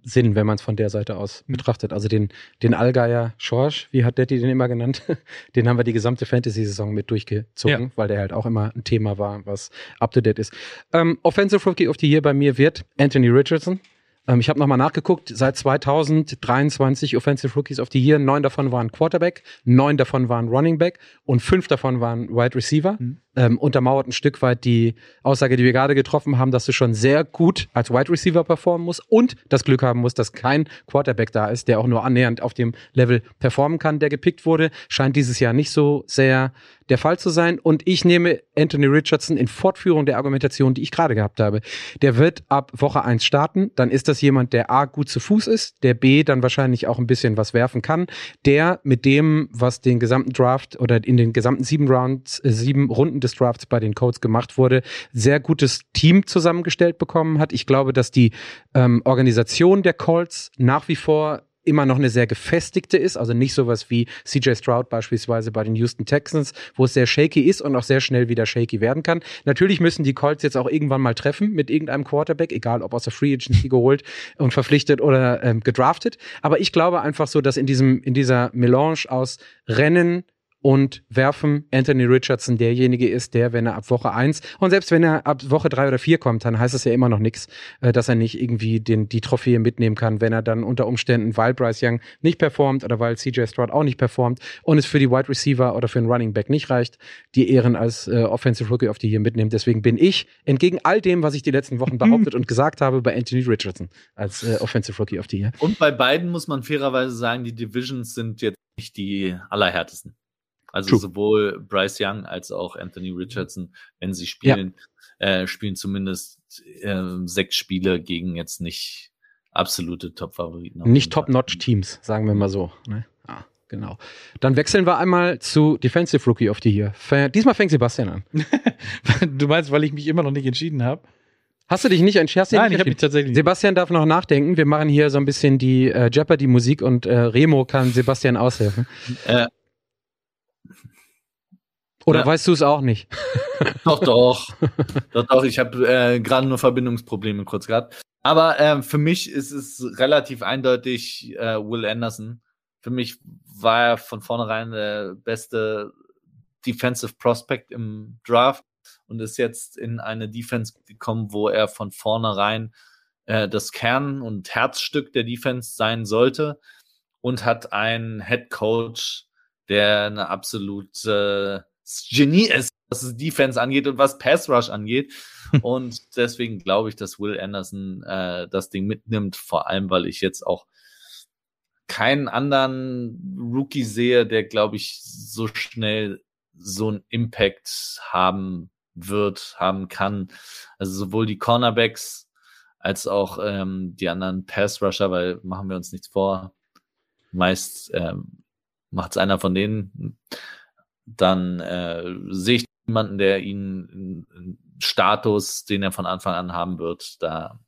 Sinn, wenn man es von der Seite aus mhm. betrachtet. Also den, den Allgeier Schorsch, wie hat Detti den immer genannt? den haben wir die gesamte Fantasy-Saison mit durchgezogen, ja. weil der halt auch immer ein Thema war, was up to date ist. Ähm, Offensive Rookie of the Year bei mir wird Anthony Richardson. Ähm, ich habe nochmal nachgeguckt, seit 2023 Offensive Rookies of the Year, neun davon waren Quarterback, neun davon waren Running Back und fünf davon waren Wide Receiver. Mhm ähm, untermauert ein Stück weit die Aussage, die wir gerade getroffen haben, dass du schon sehr gut als Wide Receiver performen musst und das Glück haben musst, dass kein Quarterback da ist, der auch nur annähernd auf dem Level performen kann, der gepickt wurde. Scheint dieses Jahr nicht so sehr der Fall zu sein. Und ich nehme Anthony Richardson in Fortführung der Argumentation, die ich gerade gehabt habe. Der wird ab Woche eins starten. Dann ist das jemand, der A gut zu Fuß ist, der B dann wahrscheinlich auch ein bisschen was werfen kann, der mit dem, was den gesamten Draft oder in den gesamten sieben Rounds, äh, sieben Runden des Drafts bei den Codes gemacht wurde, sehr gutes Team zusammengestellt bekommen hat. Ich glaube, dass die ähm, Organisation der Colts nach wie vor immer noch eine sehr gefestigte ist, also nicht sowas wie CJ Stroud beispielsweise bei den Houston Texans, wo es sehr shaky ist und auch sehr schnell wieder shaky werden kann. Natürlich müssen die Colts jetzt auch irgendwann mal treffen mit irgendeinem Quarterback, egal ob aus der Free Agency geholt und verpflichtet oder ähm, gedraftet. Aber ich glaube einfach so, dass in diesem in dieser Melange aus Rennen, und werfen Anthony Richardson derjenige ist, der, wenn er ab Woche eins und selbst wenn er ab Woche drei oder vier kommt, dann heißt es ja immer noch nichts, äh, dass er nicht irgendwie den, die Trophäe mitnehmen kann, wenn er dann unter Umständen, weil Bryce Young nicht performt oder weil CJ Stroud auch nicht performt und es für die Wide Receiver oder für einen Running Back nicht reicht, die Ehren als äh, Offensive Rookie of the Year mitnehmen. Deswegen bin ich entgegen all dem, was ich die letzten Wochen behauptet und gesagt habe, bei Anthony Richardson als äh, Offensive Rookie of the Year. Und bei beiden muss man fairerweise sagen, die Divisions sind jetzt nicht die allerhärtesten. Also True. sowohl Bryce Young als auch Anthony Richardson, wenn sie spielen, ja. äh, spielen zumindest äh, sechs Spiele gegen jetzt nicht absolute Top-Favoriten. Nicht Top-Notch-Teams, sagen wir mal so. Ne? Ah. Genau. Dann wechseln wir einmal zu Defensive Rookie of the Year. Diesmal fängt Sebastian an. du meinst, weil ich mich immer noch nicht entschieden habe? Hast du dich nicht entschieden? Nein, ich habe mich tatsächlich. Sebastian darf noch nachdenken. Wir machen hier so ein bisschen die äh, Jeopardy-Musik und äh, Remo kann Sebastian aushelfen. Äh, Oder Ja. weißt du es auch nicht? Doch, doch. doch, doch. Ich habe äh, gerade nur Verbindungsprobleme kurz gehabt. Aber ähm, für mich ist es relativ eindeutig äh, Will Anderson. Für mich war er von vornherein der beste Defensive Prospect im Draft und ist jetzt in eine Defense gekommen, wo er von vornherein äh, das Kern- und Herzstück der Defense sein sollte und hat einen Head Coach, der eine absolute Genie ist, was es Defense angeht und was Pass Rush angeht. und deswegen glaube ich, dass Will Anderson äh, das Ding mitnimmt, vor allem, weil ich jetzt auch keinen anderen Rookie sehe, der, glaube ich, so schnell so einen Impact haben wird, haben kann. Also sowohl die Cornerbacks als auch ähm, die anderen Pass-Rusher, weil machen wir uns nichts vor. Meist ähm, macht es einer von denen. Dann äh, sehe ich jemanden, der ihn einen Status, den er von Anfang an haben wird, da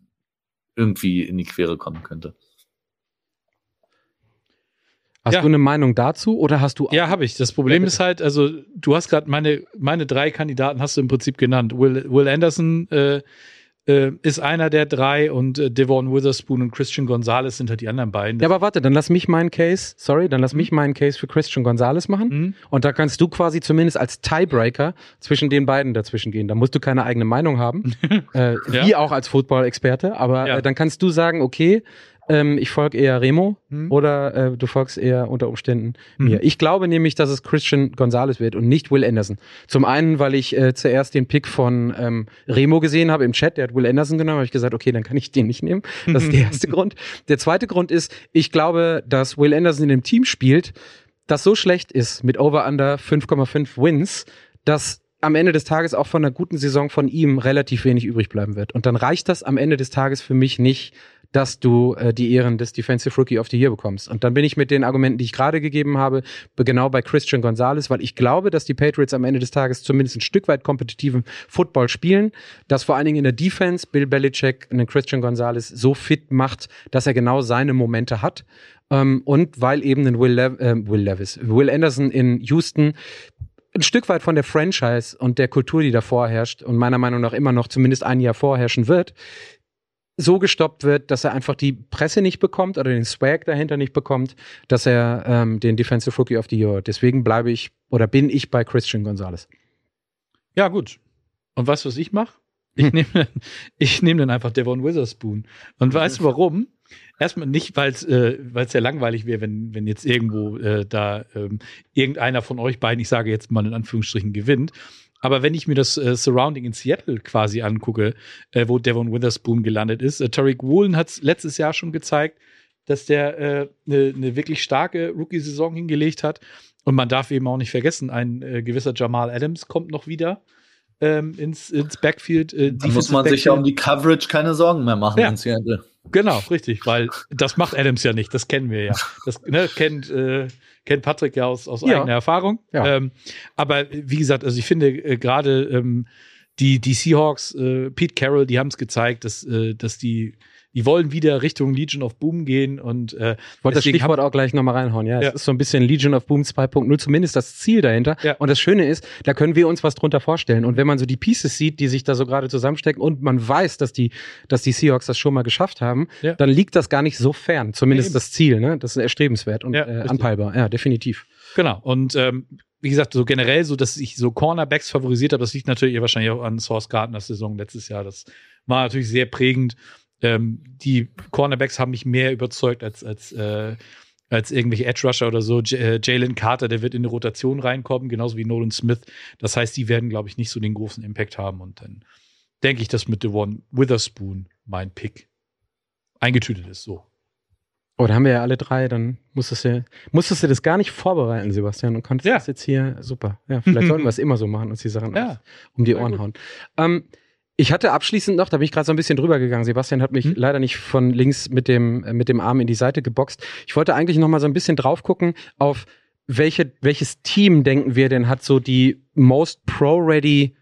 irgendwie in die Quere kommen könnte. Hast Ja. du eine Meinung dazu oder hast du Ja, habe ich. Das Problem Ja, ist halt, also du hast gerade meine, meine drei Kandidaten hast du im Prinzip genannt. Will, Will Anderson äh, äh, ist einer der drei und äh, Devon Witherspoon und Christian Gonzalez sind halt die anderen beiden. Ja, aber warte, dann lass mich meinen Case, sorry, dann lass mich meinen Case für Christian Gonzalez machen. Mhm. Und da kannst du quasi zumindest als Tiebreaker zwischen den beiden dazwischen gehen. Da musst du keine eigene Meinung haben, äh, Ja. wie auch als Football-Experte, aber Ja. äh, dann kannst du sagen, okay, ähm, ich folge eher Remo Mhm. oder äh, du folgst eher unter Umständen Mhm. mir. Ich glaube nämlich, dass es Christian Gonzalez wird und nicht Will Anderson. Zum einen, weil ich äh, zuerst den Pick von ähm, Remo gesehen habe im Chat, der hat Will Anderson genommen, habe ich gesagt, okay, dann kann ich den nicht nehmen. Das ist der erste Grund. Der zweite Grund ist, ich glaube, dass Will Anderson in einem Team spielt, das so schlecht ist mit Over-Under 5,5 Wins, dass am Ende des Tages auch von einer guten Saison von ihm relativ wenig übrig bleiben wird. Und dann reicht das am Ende des Tages für mich nicht, dass du äh, die Ehren des Defensive Rookie of the Year bekommst. Und dann bin ich mit den Argumenten, die ich gerade gegeben habe, be- genau bei Christian Gonzalez, weil ich glaube, dass die Patriots am Ende des Tages zumindest ein Stück weit kompetitiven Football spielen, dass vor allen Dingen in der Defense Bill Belichick einen Christian Gonzalez so fit macht, dass er genau seine Momente hat. Ähm, und weil eben ein Will, Lev äh, Will Levis, Will Anderson in Houston ein Stück weit von der Franchise und der Kultur, die davor herrscht und meiner Meinung nach immer noch zumindest ein Jahr vorherrschen wird, so gestoppt wird, dass er einfach die Presse nicht bekommt oder den Swag dahinter nicht bekommt, dass er ähm, den Defensive Rookie of the Year. Deswegen bleibe ich oder bin ich bei Christian Gonzalez. Ja, gut. Und weißt du, was ich mache? Ich nehme ich nehm dann einfach Devon Witherspoon. Und weißt du warum? Erstmal nicht, weil es äh, weil's sehr langweilig wäre, wenn, wenn jetzt irgendwo äh, da ähm, irgendeiner von euch beiden, ich sage jetzt mal in Anführungsstrichen, gewinnt. Aber wenn ich mir das äh, Surrounding in Seattle quasi angucke, äh, wo Devon Witherspoon gelandet ist, äh, Tariq Woolen hat es letztes Jahr schon gezeigt, dass der eine äh, ne wirklich starke Rookie-Saison hingelegt hat. Und man darf eben auch nicht vergessen, ein äh, gewisser Jamal Adams kommt noch wieder ähm, ins, ins Backfield. Äh, Da muss man sich ja um die Coverage keine Sorgen mehr machen Ja. in Seattle. Genau, richtig, weil das macht Adams ja nicht, das kennen wir ja. Das ne, kennt, äh, kennt Patrick ja aus, aus Ja. eigener Erfahrung. Ja. Ähm, aber wie gesagt, also ich finde äh, gerade ähm, die, die Seahawks, äh, Pete Carroll, die haben es gezeigt, dass, äh, dass die, die wollen wieder Richtung Legion of Boom gehen und äh, Ich wollte das Stichwort auch gleich nochmal reinhauen. Ja, Ja. es ist so ein bisschen Legion of Boom 2.0, zumindest das Ziel dahinter. Ja. Und das Schöne ist, da können wir uns was drunter vorstellen. Und wenn man so die Pieces sieht, die sich da so gerade zusammenstecken und man weiß, dass die, dass die Seahawks das schon mal geschafft haben, Ja. dann liegt das gar nicht so fern. Zumindest eben. das Ziel, ne? Das ist erstrebenswert und Ja, äh, anpeilbar. Ja, definitiv. Genau. Und ähm, wie gesagt, so generell, so dass ich so Cornerbacks favorisiert habe, das liegt natürlich wahrscheinlich auch an Source Gardners Saison letztes Jahr. Das war natürlich sehr prägend. Ähm, die Cornerbacks haben mich mehr überzeugt als, als, äh, als irgendwelche Edge Rusher oder so. J äh, Jalen Carter, der wird in eine Rotation reinkommen, genauso wie Nolan Smith. Das heißt, die werden, glaube ich, nicht so den großen Impact haben. Und dann denke ich, dass mit Devon Witherspoon mein Pick eingetütet ist. So. Oh, da haben wir ja alle drei, dann musstest du, musstest du das gar nicht vorbereiten, Sebastian, und konntest Ja. das jetzt hier super. Ja, vielleicht sollten wir es immer so machen, uns die Sachen Ja. um die Ohren hauen. Ähm, Ich hatte abschließend noch, da bin ich gerade so ein bisschen drüber gegangen. Sebastian hat mich hm? leider nicht von links mit dem, äh, mit dem Arm in die Seite geboxt. Ich wollte eigentlich noch mal so ein bisschen drauf gucken auf welche, welches Team denken wir denn hat so die most pro-ready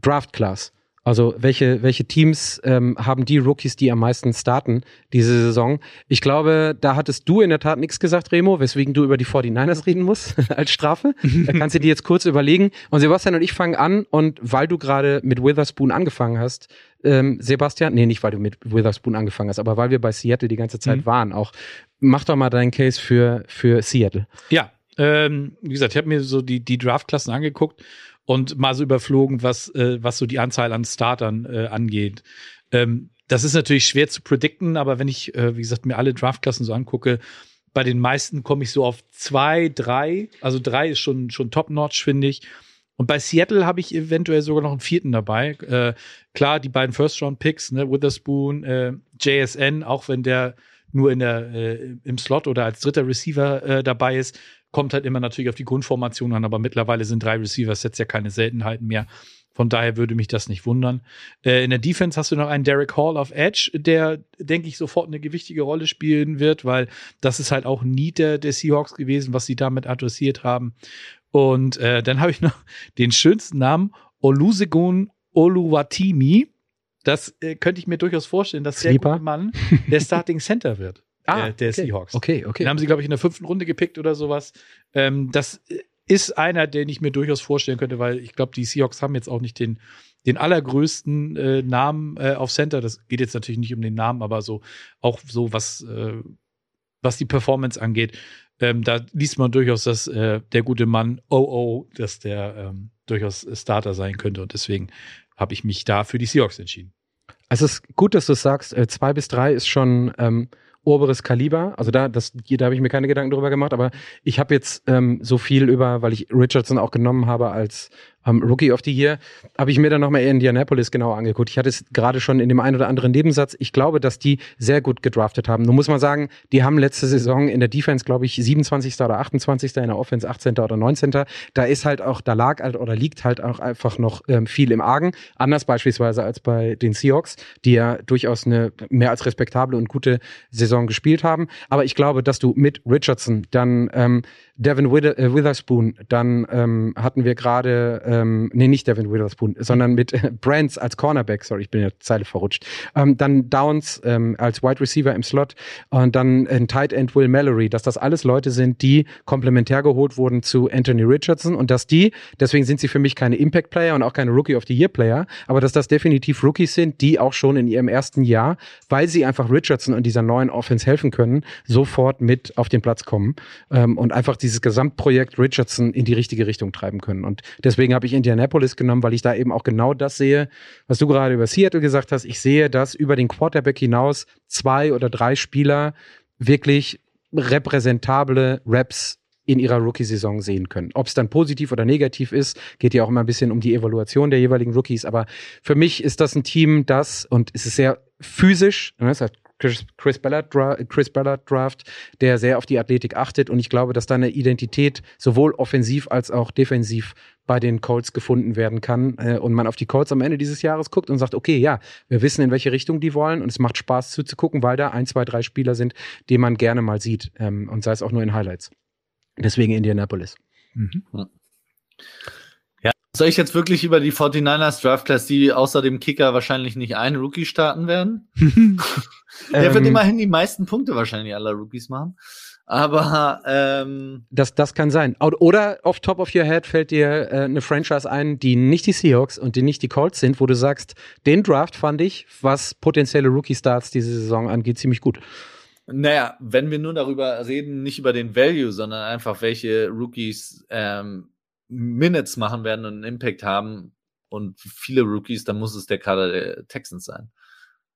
Draft Class? Also welche, welche Teams ähm, haben die Rookies, die am meisten starten diese Saison? Ich glaube, da hattest du in der Tat nichts gesagt, Remo, weswegen du über die 49ers reden musst als Strafe. da kannst du dir jetzt kurz überlegen. Und Sebastian und ich fangen an und weil du gerade mit Witherspoon angefangen hast, ähm, Sebastian, nee, nicht weil du mit Witherspoon angefangen hast, aber weil wir bei Seattle die ganze Zeit mhm. waren, auch mach doch mal deinen Case für, für Seattle. Ja, ähm, wie gesagt, ich habe mir so die, die Draftklassen angeguckt und mal so überflogen, was, äh, was so die Anzahl an Startern äh, angeht. Ähm, das ist natürlich schwer zu predikten, aber wenn ich, äh, wie gesagt, mir alle Draftklassen so angucke, bei den meisten komme ich so auf zwei, drei. Also drei ist schon, schon top-notch, finde ich. Und bei Seattle habe ich eventuell sogar noch einen vierten dabei. Äh, klar, die beiden First-Round-Picks, ne, Witherspoon, äh, JSN, auch wenn der nur in der, äh, im Slot oder als dritter Receiver äh, dabei ist, Kommt halt immer natürlich auf die Grundformation an, aber mittlerweile sind drei Receiver-Sets ja keine Seltenheiten mehr. Von daher würde mich das nicht wundern. Äh, in der Defense hast du noch einen Derek Hall auf Edge, der, denke ich, sofort eine gewichtige Rolle spielen wird, weil das ist halt auch nie der, der Seahawks gewesen, was sie damit adressiert haben. Und äh, dann habe ich noch den schönsten Namen, Olusegun Oluwatimi. Das äh, könnte ich mir durchaus vorstellen, dass der gute Mann der Starting Center wird ah, der, der okay. Seahawks. Okay, okay. Den haben sie, glaube ich, in der fünften Runde gepickt oder sowas. Ähm, das ist einer, den ich mir durchaus vorstellen könnte, weil ich glaube, die Seahawks haben jetzt auch nicht den, den allergrößten äh, Namen äh, auf Center. Das geht jetzt natürlich nicht um den Namen, aber so auch so, was, äh, was die Performance angeht. Ähm, da liest man durchaus, dass äh, der gute Mann OO, dass der ähm, durchaus Starter sein könnte. Und deswegen habe ich mich da für die Seahawks entschieden. Also es ist gut, dass du sagst, äh, zwei bis drei ist schon ähm, oberes Kaliber. Also da, das, da habe ich mir keine Gedanken drüber gemacht, aber ich habe jetzt ähm, so viel über, weil ich Richardson auch genommen habe als ähm, Rookie of the Year, habe ich mir dann nochmal Indianapolis genauer angeguckt. Ich hatte es gerade schon in dem einen oder anderen Nebensatz. Ich glaube, dass die sehr gut gedraftet haben. Nun muss man sagen, die haben letzte Saison in der Defense, glaube ich, 27. oder 28. in der Offense 18. oder 19. Da ist halt auch, da lag halt oder liegt halt auch einfach noch ähm, viel im Argen. Anders beispielsweise als bei den Seahawks, die ja durchaus eine mehr als respektable und gute Saison gespielt haben. Aber ich glaube, dass du mit Richardson dann ähm, Devin Wither äh, Witherspoon, dann ähm, hatten wir gerade, ähm, nee, nicht Devin Witherspoon, sondern mit äh, Brands als Cornerback, sorry, ich bin ja Zeile verrutscht. Ähm, dann Downs ähm, als Wide Receiver im Slot und dann ein Tight End Will Mallory, dass das alles Leute sind, die komplementär geholt wurden zu Anthony Richardson und dass die, deswegen sind sie für mich keine Impact Player und auch keine Rookie of the Year Player, aber dass das definitiv Rookies sind, die auch schon in ihrem ersten Jahr, weil sie einfach Richardson und dieser neuen Offense helfen können, sofort mit auf den Platz kommen ähm, und einfach die dieses Gesamtprojekt Richardson in die richtige Richtung treiben können. Und deswegen habe ich Indianapolis genommen, weil ich da eben auch genau das sehe, was du gerade über Seattle gesagt hast. Ich sehe, dass über den Quarterback hinaus zwei oder drei Spieler wirklich repräsentable Raps in ihrer Rookie-Saison sehen können. Ob es dann positiv oder negativ ist, geht ja auch immer ein bisschen um die Evaluation der jeweiligen Rookies. Aber für mich ist das ein Team, das, und es ist sehr physisch, ne, es hat Chris, Chris, Ballard, Chris Ballard Draft, der sehr auf die Athletik achtet. Und ich glaube, dass da eine Identität sowohl offensiv als auch defensiv bei den Colts gefunden werden kann äh, und man auf die Colts am Ende dieses Jahres guckt und sagt, okay, ja, wir wissen, in welche Richtung die wollen und es macht Spaß zuzugucken, weil da ein, zwei, drei Spieler sind, die man gerne mal sieht ähm, und sei es auch nur in Highlights. Deswegen Indianapolis. Mhm. Soll ich jetzt wirklich über die 49ers Draft Class, die außer dem Kicker wahrscheinlich nicht einen Rookie starten werden? Der wird ähm. immerhin die meisten Punkte wahrscheinlich aller Rookies machen. Aber ähm, das, das kann sein. Oder off top of your head fällt dir äh, eine Franchise ein, die nicht die Seahawks und die nicht die Colts sind, wo du sagst, den Draft fand ich, was potenzielle Rookie-Starts diese Saison angeht, ziemlich gut. Naja, wenn wir nur darüber reden, nicht über den Value, sondern einfach welche Rookies ähm, Minutes machen werden und einen Impact haben und viele Rookies, dann muss es der Kader der Texans sein.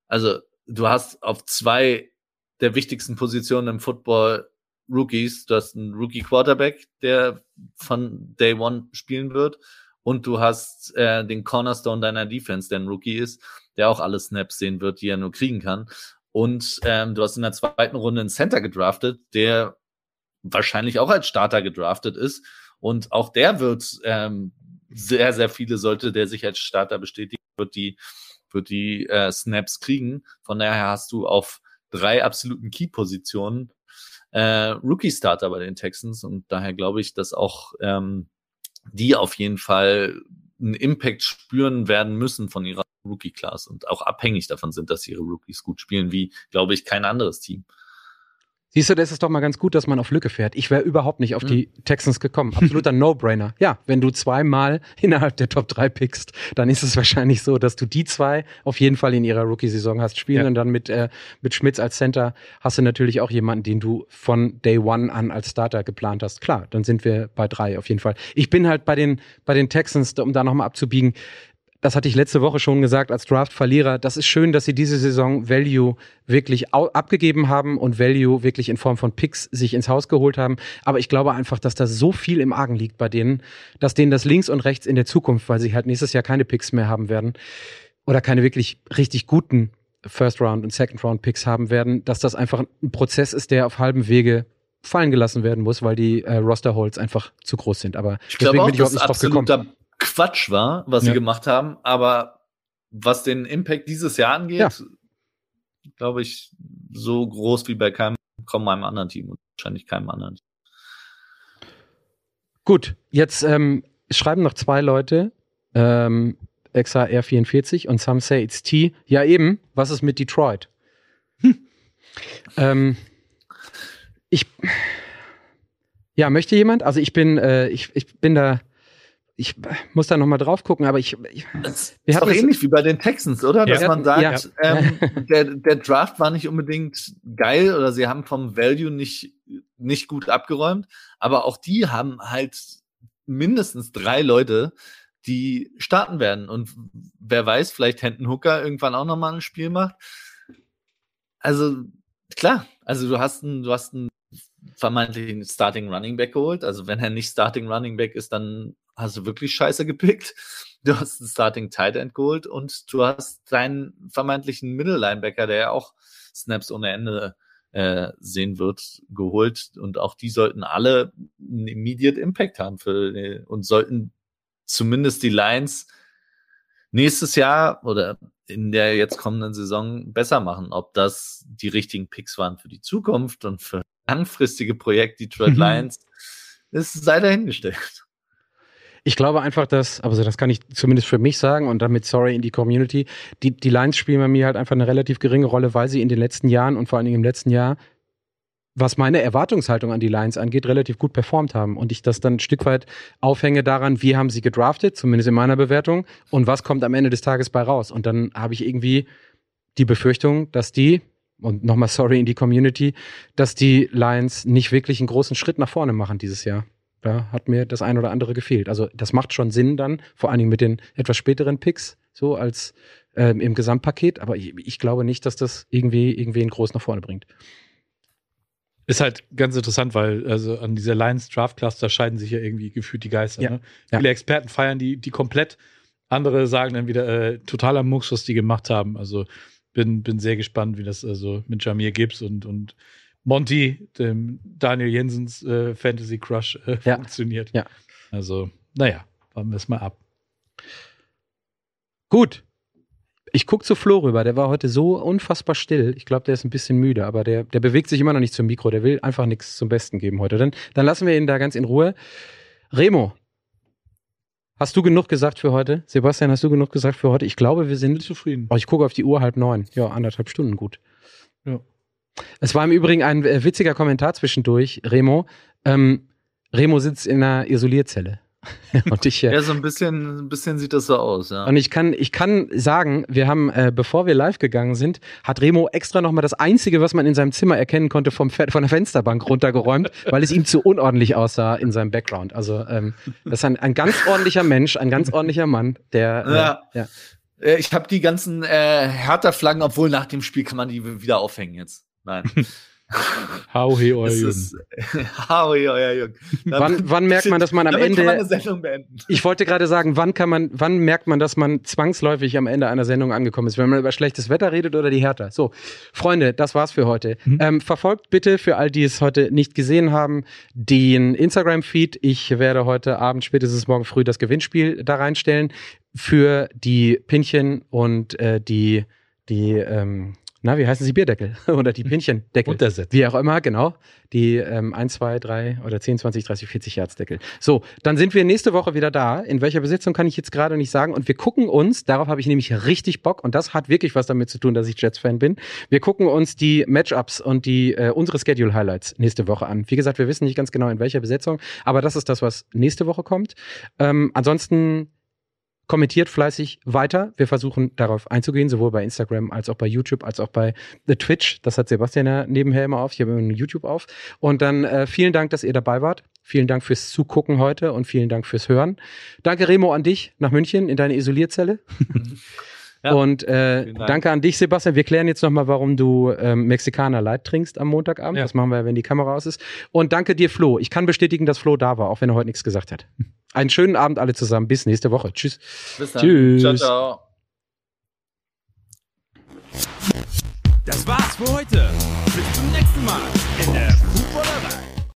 Also du hast auf zwei der wichtigsten Positionen im Football Rookies. Du hast einen Rookie Quarterback, der von Day One spielen wird. Und du hast äh, den Cornerstone deiner Defense, der ein Rookie ist, der auch alle Snaps sehen wird, die er nur kriegen kann. Und ähm, du hast in der zweiten Runde einen Center gedraftet, der wahrscheinlich auch als Starter gedraftet ist und auch der wird ähm, sehr, sehr viele sollte der sich als Starter bestätigen, wird die, wird die äh, Snaps kriegen. Von daher hast du auf drei absoluten Key-Positionen äh, Rookie-Starter bei den Texans und daher glaube ich, dass auch ähm, die auf jeden Fall einen Impact spüren werden müssen von ihrer Rookie-Class und auch abhängig davon sind, dass ihre Rookies gut spielen, wie, glaube ich, kein anderes Team. Siehst du, das ist doch mal ganz gut, dass man auf Lücke fährt. Ich wäre überhaupt nicht auf die Texans gekommen. Absoluter No-Brainer. Ja, wenn du zweimal innerhalb der Top 3 pickst, dann ist es wahrscheinlich so, dass du die zwei auf jeden Fall in ihrer Rookie-Saison hast spielen Ja. und dann mit, äh, mit Schmitz als Center hast du natürlich auch jemanden, den du von Day One an als Starter geplant hast. Klar, dann sind wir bei drei auf jeden Fall. Ich bin halt bei den, bei den Texans, um da nochmal abzubiegen, das hatte ich letzte Woche schon gesagt als Draft-Verlierer. Das ist schön, dass sie diese Saison Value wirklich abgegeben haben und Value wirklich in Form von Picks sich ins Haus geholt haben. Aber ich glaube einfach, dass da so viel im Argen liegt bei denen, dass denen das links und rechts in der Zukunft, weil sie halt nächstes Jahr keine Picks mehr haben werden oder keine wirklich richtig guten First Round und Second Round Picks haben werden, dass das einfach ein Prozess ist, der auf halbem Wege fallen gelassen werden muss, weil die äh, Roster Holds einfach zu groß sind. Aber Ich glaube auch, bin ich überhaupt es nicht drauf gekommen. Quatsch war, was Ja. sie gemacht haben, aber was den Impact dieses Jahr angeht, Ja. glaube ich, so groß wie bei keinem, kaum einem anderen Team und wahrscheinlich keinem anderen. Gut, jetzt ähm, schreiben noch zwei Leute, ähm, XAR44 und Some Say It's T. Ja eben, was ist mit Detroit? ähm, ich, ja, möchte jemand? Also ich bin, äh, ich, ich bin da, ich muss da noch mal drauf gucken, aber ich, ich Das Wir ist doch ähnlich wie bei den Texans, oder? Dass Ja. man sagt, Ja. ähm, der, der Draft war nicht unbedingt geil oder sie haben vom Value nicht, nicht gut abgeräumt, aber auch die haben halt mindestens drei Leute, die starten werden. Und wer weiß, vielleicht Hendon Hooker irgendwann auch nochmal ein Spiel macht. Also, klar, also du hast einen, du hast einen vermeintlichen Starting Running Back geholt. Also wenn er nicht Starting Running Back ist, dann hast du wirklich scheiße gepickt. Du hast einen Starting Tight End geholt und du hast deinen vermeintlichen Middle Linebacker, der ja auch Snaps ohne Ende äh, sehen wird, geholt. Und auch die sollten alle einen Immediate Impact haben für die, und sollten zumindest die Lines nächstes Jahr oder in der jetzt kommenden Saison besser machen. Ob das die richtigen Picks waren für die Zukunft und für langfristige Projekte Detroit Mhm. Lions, ist sei dahingestellt. Ich glaube einfach, dass, also das kann ich zumindest für mich sagen und damit sorry in die Community, die, die Lions spielen bei mir halt einfach eine relativ geringe Rolle, weil sie in den letzten Jahren und vor allen Dingen im letzten Jahr, was meine Erwartungshaltung an die Lions angeht, relativ gut performt haben. Und ich das dann ein Stück weit aufhänge daran, wie haben sie gedraftet, zumindest in meiner Bewertung, und was kommt am Ende des Tages bei raus. Und dann habe ich irgendwie die Befürchtung, dass die, und nochmal sorry in die Community, dass die Lions nicht wirklich einen großen Schritt nach vorne machen dieses Jahr. Da hat mir das ein oder andere gefehlt. Also das macht schon Sinn dann, vor allen Dingen mit den etwas späteren Picks, so als ähm, im Gesamtpaket. Aber ich, ich glaube nicht, dass das irgendwie irgendwen groß nach vorne bringt. Ist halt ganz interessant, weil also an dieser Lions Draft da scheiden sich ja irgendwie gefühlt die Geister. Ja. Ne? Ja. Viele Experten feiern die, die komplett. Andere sagen dann wieder äh, totaler Mucks, was die gemacht haben. Also bin, bin sehr gespannt, wie das also mit Jamir Gibbs und, und Monty, dem Daniel Jensens äh, Fantasy Crush, äh, Ja. funktioniert. Ja. Also, naja, warten wir es mal ab. Gut. Ich gucke zu Flo rüber. Der war heute so unfassbar still. Ich glaube, der ist ein bisschen müde, aber der, der bewegt sich immer noch nicht zum Mikro. Der will einfach nichts zum Besten geben heute. Dann, dann lassen wir ihn da ganz in Ruhe. Remo, hast du genug gesagt für heute? Sebastian, hast du genug gesagt für heute? Ich glaube, wir sind Zufrieden. Oh, ich gucke auf die Uhr halb neun. Ja, anderthalb Stunden gut. Es war im Übrigen ein äh, witziger Kommentar zwischendurch, Remo. Ähm, Remo sitzt in einer Isolierzelle. und ich, äh, Ja, so ein bisschen, ein bisschen sieht das so aus, ja. und ich kann, ich kann sagen, wir haben, äh, bevor wir live gegangen sind, hat Remo extra nochmal das Einzige, was man in seinem Zimmer erkennen konnte, vom Fe von der Fensterbank runtergeräumt, weil es ihm zu unordentlich aussah in seinem Background. Also ähm, das ist ein, ein ganz ordentlicher Mensch, ein ganz ordentlicher Mann, der äh, Ja. ja. Ich habe die ganzen äh, Hertha-Flaggen, obwohl nach dem Spiel kann man die wieder aufhängen jetzt. Nein. Hau he, euer Jürgen. hau hier, euer Jürgen. Wann, wann merkt man, dass man am man Ende. eine Sendung beenden. Ich wollte gerade sagen, wann kann man, wann merkt man, dass man zwangsläufig am Ende einer Sendung angekommen ist, wenn man über schlechtes Wetter redet oder die Hertha. So, Freunde, das war's für heute. Mhm. Ähm, verfolgt bitte für all die es heute nicht gesehen haben, den Instagram-Feed. Ich werde heute Abend, spätestens morgen früh, das Gewinnspiel da reinstellen für die Pinchen und äh, die, die, ähm, na, wie heißen sie, Bierdeckel oder die Pinchendeckel. Untersetzt. Wie auch immer, genau. Die ähm, 1, 2, 3 oder 10, 20, 30, 40 Herzdeckel. So, dann sind wir nächste Woche wieder da. In welcher Besetzung kann ich jetzt gerade nicht sagen. Und wir gucken uns, darauf habe ich nämlich richtig Bock, und das hat wirklich was damit zu tun, dass ich Jets-Fan bin. Wir gucken uns die Matchups und die äh, unsere Schedule-Highlights nächste Woche an. Wie gesagt, wir wissen nicht ganz genau, in welcher Besetzung, aber das ist das, was nächste Woche kommt. Ähm, ansonsten kommentiert fleißig weiter. Wir versuchen darauf einzugehen, sowohl bei Instagram als auch bei YouTube, als auch bei The Twitch. Das hat Sebastian ja nebenher immer auf. Ich habe immer YouTube auf. Und dann äh, vielen Dank, dass ihr dabei wart. Vielen Dank fürs Zugucken heute und vielen Dank fürs Hören. Danke, Remo, an dich nach München in deine Isolierzelle. Ja, und äh, Dank. danke an dich, Sebastian. Wir klären jetzt nochmal, warum du ähm, Mexikaner Light trinkst am Montagabend. Ja. Das machen wir, wenn die Kamera aus ist. Und danke dir, Flo. Ich kann bestätigen, dass Flo da war, auch wenn er heute nichts gesagt hat. Einen schönen Abend alle zusammen. Bis nächste Woche. Tschüss. Bis dann. Tschüss. Ciao, ciao. Das war's für heute. Bis zum nächsten Mal in der